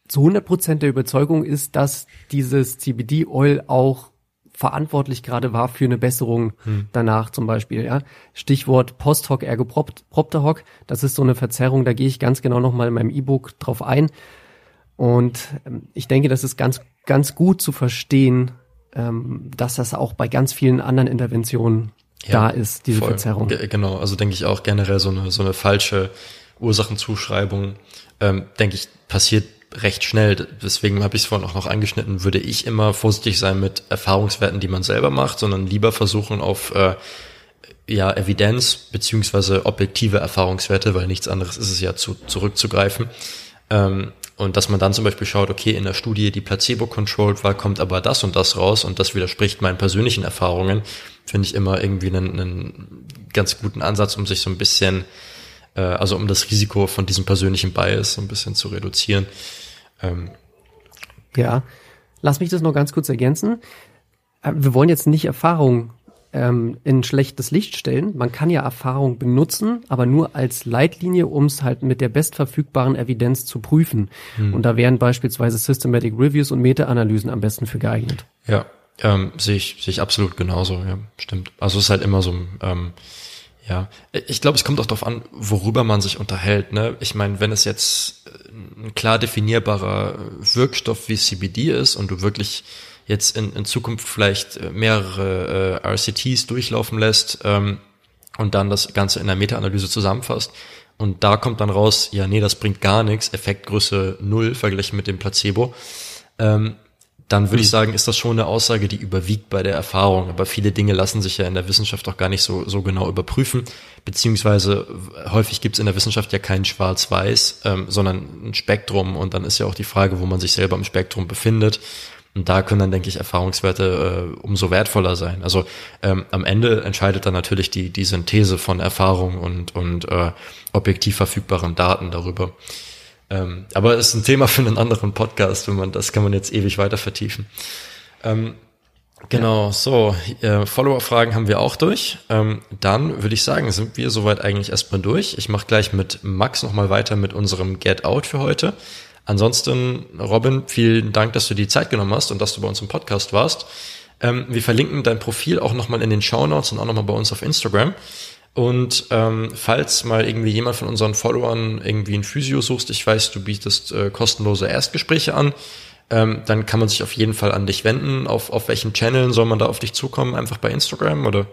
zu 100 Prozent der Überzeugung ist, dass dieses CBD-Oil auch verantwortlich gerade war für eine Besserung hm. danach zum Beispiel. Ja. Stichwort Post-Hoc ergo Propter-Hoc, das ist so eine Verzerrung, da gehe ich ganz genau nochmal in meinem E-Book drauf ein. Und ähm, ich denke, das ist ganz, ganz gut zu verstehen, ähm, dass das auch bei ganz vielen anderen Interventionen ja, da ist, diese voll. Verzerrung. G genau, also denke ich auch generell so eine, so eine falsche Ursachenzuschreibung, ähm, denke ich, passiert recht schnell. Deswegen habe ich es vorhin auch noch angeschnitten, würde ich immer vorsichtig sein mit Erfahrungswerten, die man selber macht, sondern lieber versuchen auf äh, ja, Evidenz beziehungsweise objektive Erfahrungswerte, weil nichts anderes ist es ja zu, zurückzugreifen, ähm, und dass man dann zum Beispiel schaut, okay, in der Studie, die placebo-controlled war, kommt aber das und das raus und das widerspricht meinen persönlichen Erfahrungen, finde ich immer irgendwie einen, einen ganz guten Ansatz, um sich so ein bisschen, äh, also um das Risiko von diesem persönlichen Bias so ein bisschen zu reduzieren. Ähm. Ja, lass mich das noch ganz kurz ergänzen. Äh, wir wollen jetzt nicht Erfahrung ähm, in schlechtes Licht stellen. Man kann ja Erfahrung benutzen, aber nur als Leitlinie, um es halt mit der bestverfügbaren Evidenz zu prüfen. Hm. Und da wären beispielsweise Systematic Reviews und Meta-Analysen am besten für geeignet. Ja, ähm, sehe ich, sehe ich absolut genauso, ja, stimmt. Also es ist halt immer so, ähm, ja, ich glaube, es kommt auch darauf an, worüber man sich unterhält. Ne? Ich meine, wenn es jetzt ein klar definierbarer Wirkstoff wie CBD ist und du wirklich jetzt in, in Zukunft vielleicht äh, mehrere äh, RCTs durchlaufen lässt ähm, und dann das Ganze in der Meta-Analyse zusammenfasst. Und da kommt dann raus, ja, nee, das bringt gar nichts, Effektgröße null verglichen mit dem Placebo. Ähm, dann würde ich hm. sagen, ist das schon eine Aussage, die überwiegt bei der Erfahrung. Aber viele Dinge lassen sich ja in der Wissenschaft auch gar nicht so, so genau überprüfen. Beziehungsweise häufig gibt es in der Wissenschaft ja kein Schwarz-Weiß, ähm, sondern ein Spektrum. Und dann ist ja auch die Frage, wo man sich selber im Spektrum befindet. Und da können dann, denke ich, Erfahrungswerte äh, umso wertvoller sein. Also ähm, am Ende entscheidet dann natürlich die, die Synthese von Erfahrung und, und äh, objektiv verfügbaren Daten darüber. Ähm, aber es ist ein Thema für einen anderen Podcast, wenn man, das kann man jetzt ewig weiter vertiefen. Ähm, Genau, so, äh, Follower-Fragen haben wir auch durch. Ähm, dann würde ich sagen, sind wir soweit eigentlich erstmal durch. Ich mache gleich mit Max nochmal weiter mit unserem Get Out für heute. Ansonsten, Robin, vielen Dank, dass du die Zeit genommen hast und dass du bei uns im Podcast warst. Ähm, wir verlinken dein Profil auch nochmal in den Show Notes und auch nochmal bei uns auf Instagram. Und ähm, falls mal irgendwie jemand von unseren Followern irgendwie ein Physio suchst, ich weiß, du bietest äh, kostenlose Erstgespräche an, ähm, dann kann man sich auf jeden Fall an dich wenden. Auf, auf welchen Channeln soll man da auf dich zukommen? Einfach bei Instagram oder?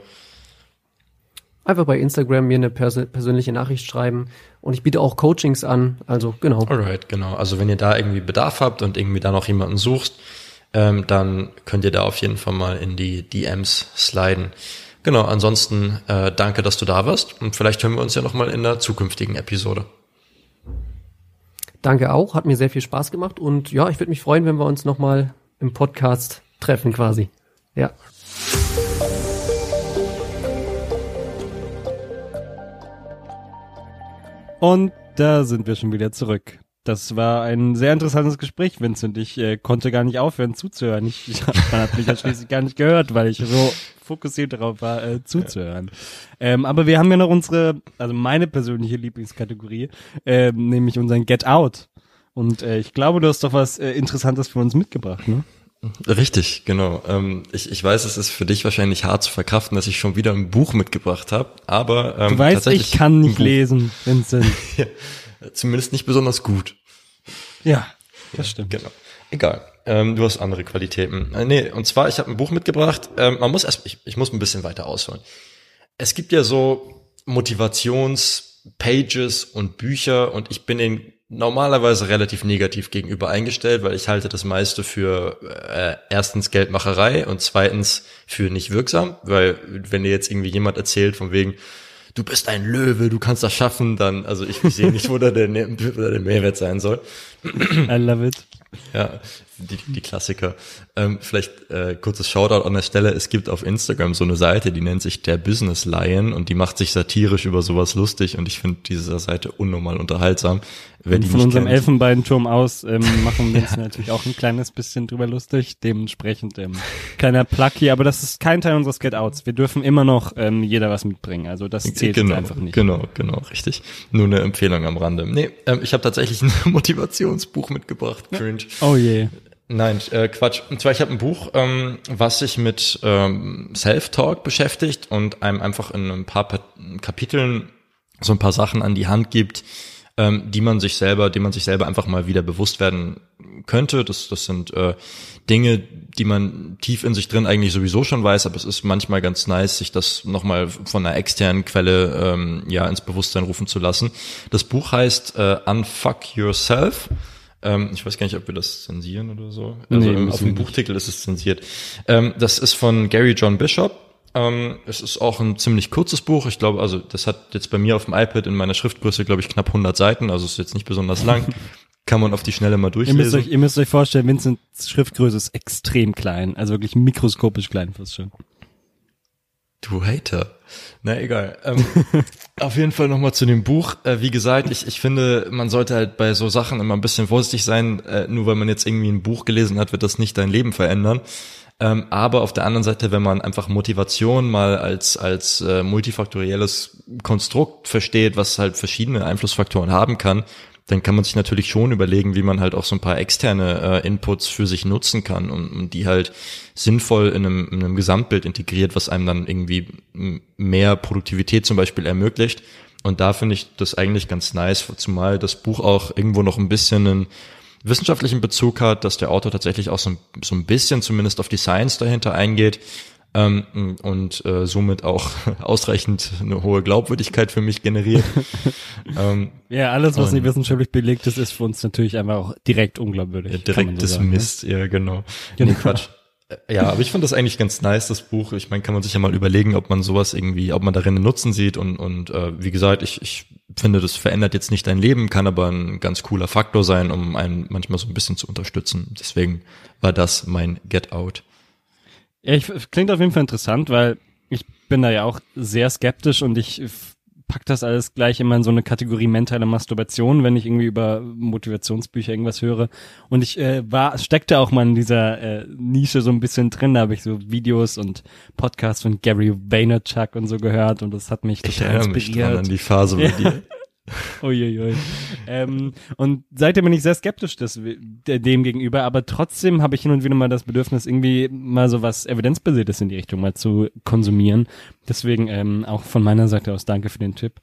Einfach bei Instagram mir eine pers persönliche Nachricht schreiben. Und ich biete auch Coachings an. Also genau. Alright, genau. Also wenn ihr da irgendwie Bedarf habt und irgendwie da noch jemanden sucht, ähm, dann könnt ihr da auf jeden Fall mal in die DMs sliden. Genau, ansonsten äh, danke, dass du da warst und vielleicht hören wir uns ja nochmal in der zukünftigen Episode. Danke auch, hat mir sehr viel Spaß gemacht und ja, ich würde mich freuen, wenn wir uns nochmal im Podcast treffen quasi. Ja. Und da sind wir schon wieder zurück. Das war ein sehr interessantes Gespräch, Vincent. Ich äh, konnte gar nicht aufhören zuzuhören. Ich, ich hat mich ja schließlich gar nicht gehört, weil ich so fokussiert darauf war, äh, zuzuhören. Ähm, aber wir haben ja noch unsere, also meine persönliche Lieblingskategorie, äh, nämlich unseren Get Out. Und äh, ich glaube, du hast doch was äh, Interessantes für uns mitgebracht, ne? Richtig, genau. Ähm, ich, ich weiß, es ist für dich wahrscheinlich hart zu verkraften, dass ich schon wieder ein Buch mitgebracht habe, aber ähm, du weißt, ich kann nicht lesen, Vincent. ja, zumindest nicht besonders gut. Ja, das stimmt. Genau. Egal. Ähm, du hast andere Qualitäten. Äh, nee, und zwar, ich habe ein Buch mitgebracht. Ähm, man muss erst, ich, ich muss ein bisschen weiter ausholen. Es gibt ja so Motivationspages und Bücher und ich bin in normalerweise relativ negativ gegenüber eingestellt, weil ich halte das meiste für äh, erstens Geldmacherei und zweitens für nicht wirksam, weil wenn dir jetzt irgendwie jemand erzählt von wegen, du bist ein Löwe, du kannst das schaffen, dann, also ich, ich sehe nicht, wo da der, da der Mehrwert sein soll. I love it. Ja, die, die Klassiker. Ähm, vielleicht äh, kurzes Shoutout an der Stelle. Es gibt auf Instagram so eine Seite, die nennt sich der Business Lion und die macht sich satirisch über sowas lustig und ich finde diese Seite unnormal unterhaltsam. Wer und von unserem kennt. Elfenbeinturm aus ähm, machen wir uns ja. natürlich auch ein kleines bisschen drüber lustig. Dementsprechend ähm, kleiner Plug hier, aber das ist kein Teil unseres Get-Outs. Wir dürfen immer noch ähm, jeder was mitbringen. Also das zählt genau, einfach nicht. Genau, genau, richtig. Nur eine Empfehlung am Rande. Nee, ähm, ich habe tatsächlich ein Motivationsbuch mitgebracht. Cringe. Oh je. Nein, äh, Quatsch. Und zwar, ich habe ein Buch, ähm, was sich mit ähm, Self-Talk beschäftigt und einem einfach in ein paar Kapiteln so ein paar Sachen an die Hand gibt, ähm, die man sich selber, die man sich selber einfach mal wieder bewusst werden könnte. Das, das sind äh, Dinge, die man tief in sich drin eigentlich sowieso schon weiß, aber es ist manchmal ganz nice, sich das nochmal von einer externen Quelle ähm, ja ins Bewusstsein rufen zu lassen. Das Buch heißt äh, Unfuck Yourself ähm, ich weiß gar nicht, ob wir das zensieren oder so. Also nee, auf dem Buchtitel ist es zensiert. Ähm, das ist von Gary John Bishop. Ähm, es ist auch ein ziemlich kurzes Buch. Ich glaube, also das hat jetzt bei mir auf dem iPad in meiner Schriftgröße, glaube ich, knapp 100 Seiten. Also ist jetzt nicht besonders lang. Kann man auf die Schnelle mal durchlesen. Ihr müsst euch, ihr müsst euch vorstellen, Vincents Schriftgröße ist extrem klein. Also wirklich mikroskopisch klein fast schon. Du Hater. Na egal. Ähm, auf jeden Fall nochmal zu dem Buch. Äh, wie gesagt, ich, ich finde, man sollte halt bei so Sachen immer ein bisschen vorsichtig sein. Äh, nur weil man jetzt irgendwie ein Buch gelesen hat, wird das nicht dein Leben verändern. Ähm, aber auf der anderen Seite, wenn man einfach Motivation mal als, als äh, multifaktorielles Konstrukt versteht, was halt verschiedene Einflussfaktoren haben kann, dann kann man sich natürlich schon überlegen, wie man halt auch so ein paar externe äh, Inputs für sich nutzen kann und, und die halt sinnvoll in einem, in einem Gesamtbild integriert, was einem dann irgendwie mehr Produktivität zum Beispiel ermöglicht. Und da finde ich das eigentlich ganz nice, zumal das Buch auch irgendwo noch ein bisschen einen wissenschaftlichen Bezug hat, dass der Autor tatsächlich auch so, so ein bisschen zumindest auf die Science dahinter eingeht ähm, und äh, somit auch ausreichend eine hohe Glaubwürdigkeit für mich generiert. ähm, ja, alles, was nicht wissenschaftlich belegt ist, ist für uns natürlich einfach auch direkt unglaubwürdig. Ja, direkt so dismissed, ne? ja genau. genau. Nee, Quatsch. Äh, ja, aber ich fand das eigentlich ganz nice, das Buch. Ich meine, kann man sich ja mal überlegen, ob man sowas irgendwie, ob man darin einen Nutzen sieht und, und äh, wie gesagt, ich, ich finde, das verändert jetzt nicht dein Leben, kann aber ein ganz cooler Faktor sein, um einen manchmal so ein bisschen zu unterstützen. Deswegen war das mein Get Out. Ja, ich, klingt auf jeden Fall interessant, weil ich bin da ja auch sehr skeptisch und ich pack das alles gleich immer in so eine Kategorie mentale Masturbation, wenn ich irgendwie über Motivationsbücher irgendwas höre. Und ich äh, war, steckte auch mal in dieser äh, Nische so ein bisschen drin, da habe ich so Videos und Podcasts von Gary Vaynerchuk und so gehört und das hat mich total ich inspiriert. Mich dran an die Phase bei dir. Uiuiui. ähm, und seitdem bin ich sehr skeptisch des, dem gegenüber, aber trotzdem habe ich hin und wieder mal das Bedürfnis, irgendwie mal so was Evidenzbasiertes in die Richtung mal zu konsumieren. Deswegen ähm, auch von meiner Seite aus danke für den Tipp.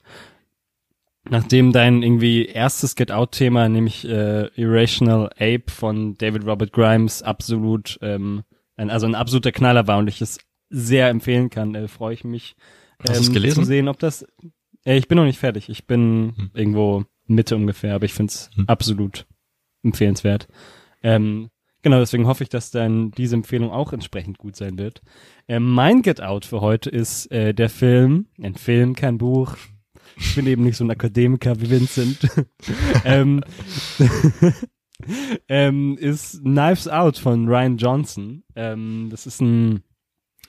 Nachdem dein irgendwie erstes Get Out-Thema, nämlich äh, Irrational Ape von David Robert Grimes, absolut, ähm, ein, also ein absoluter Knaller war und ich es sehr empfehlen kann, äh, freue ich mich Hast es gelesen? zu sehen, ob das. Äh, ich bin noch nicht fertig. Ich bin Hm. irgendwo Mitte ungefähr, aber ich finde es Hm. absolut empfehlenswert. Ähm, genau, deswegen hoffe ich, dass dann diese Empfehlung auch entsprechend gut sein wird. Ähm, mein Get Out für heute ist äh, der Film, ein Film, kein Buch. Ich bin eben nicht so ein Akademiker wie Vincent. ähm, ähm, ist Knives Out von Ryan Johnson. Ähm, das ist ein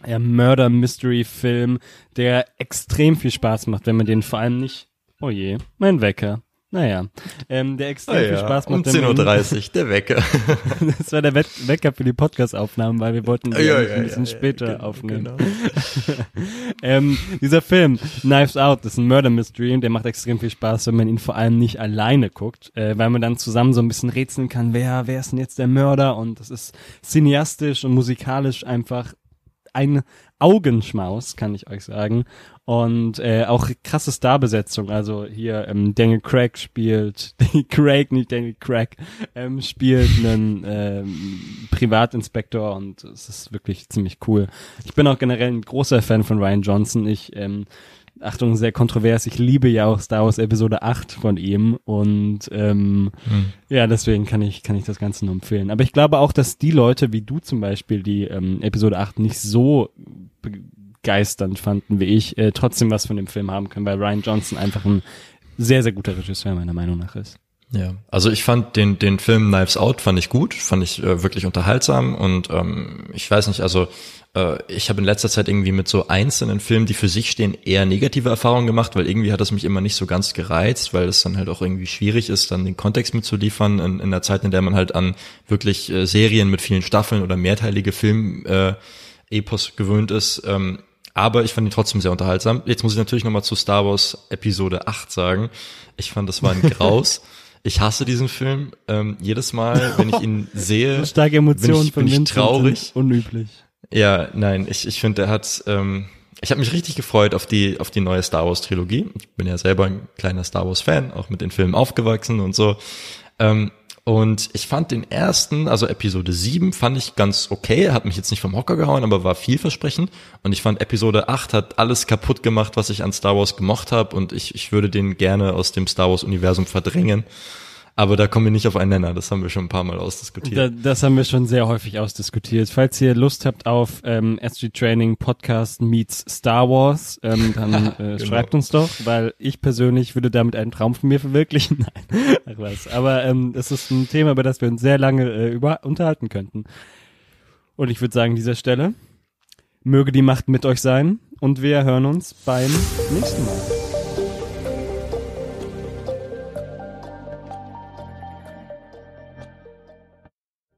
ja, Murder-Mystery-Film, der extrem viel Spaß macht, wenn man den vor allem nicht. Oh je, mein Wecker. Naja, ähm, der extrem Ah viel Spaß um macht. wenn man ihn- 10.30 Uhr, der Wecker. das war der We Wecker für die Podcast-Aufnahmen, weil wir wollten die Ja, ein bisschen ja, später aufnehmen. genau. ähm, dieser Film, Knives Out, ist ein Murder Mystery und der macht extrem viel Spaß, wenn man ihn vor allem nicht alleine guckt, äh, weil man dann zusammen so ein bisschen rätseln kann, wer, wer ist denn jetzt der Mörder und das ist cineastisch und musikalisch einfach ein Augenschmaus, kann ich euch sagen. Und äh, auch krasse Starbesetzung. Also hier ähm, Daniel Craig spielt, Craig, nicht Daniel Craig, ähm, spielt einen ähm, Privatinspektor und es ist wirklich ziemlich cool. Ich bin auch generell ein großer Fan von Ryan Johnson. Ich, ähm, Achtung, sehr kontrovers, ich liebe ja auch Star Wars Episode 8 von ihm und ähm, Hm. ja, deswegen kann ich, kann ich das Ganze nur empfehlen. Aber ich glaube auch, dass die Leute wie du zum Beispiel, die ähm, Episode 8 nicht so begeisternd fanden wie ich, äh, trotzdem was von dem Film haben können, weil Ryan Johnson einfach ein sehr, sehr guter Regisseur meiner Meinung nach ist. Ja, also ich fand den den Film Knives Out fand ich gut, fand ich äh, wirklich unterhaltsam und ähm, ich weiß nicht, also ich habe in letzter Zeit irgendwie mit so einzelnen Filmen, die für sich stehen, eher negative Erfahrungen gemacht, weil irgendwie hat das mich immer nicht so ganz gereizt, weil es dann halt auch irgendwie schwierig ist, dann den Kontext mitzuliefern in, in der Zeit, in der man halt an wirklich äh, Serien mit vielen Staffeln oder mehrteilige Film äh, gewöhnt ist. Ähm, aber ich fand ihn trotzdem sehr unterhaltsam. Jetzt muss ich natürlich nochmal zu Star Wars Episode 8 sagen. Ich fand, das war ein Graus. Ich hasse diesen Film. Ähm, jedes Mal, wenn ich ihn sehe, So starke bin Emotionen ich, von bin ich traurig. unüblich. Ja, nein, ich, ich finde, er hat, ähm, ich habe mich richtig gefreut auf die, auf die neue Star Wars Trilogie. Ich bin ja selber ein kleiner Star Wars Fan, auch mit den Filmen aufgewachsen und so. Ähm, und ich fand den ersten, also Episode 7, fand ich ganz okay. Hat mich jetzt nicht vom Hocker gehauen, aber war vielversprechend. Und ich fand Episode 8 hat alles kaputt gemacht, was ich an Star Wars gemocht habe. Und ich, ich würde den gerne aus dem Star Wars Universum verdrängen. Aber da kommen wir nicht auf einen Nenner. Das haben wir schon ein paar Mal ausdiskutiert. Da, das haben wir schon sehr häufig ausdiskutiert. Falls ihr Lust habt auf ähm, SG Training Podcast meets Star Wars, ähm, dann äh, Genau. schreibt uns doch, weil ich persönlich würde damit einen Traum von mir verwirklichen. Nein, ach was. Aber ähm, es ist ein Thema, über das wir uns sehr lange äh, über unterhalten könnten. Und ich würde sagen, an dieser Stelle möge die Macht mit euch sein und wir hören uns beim nächsten Mal.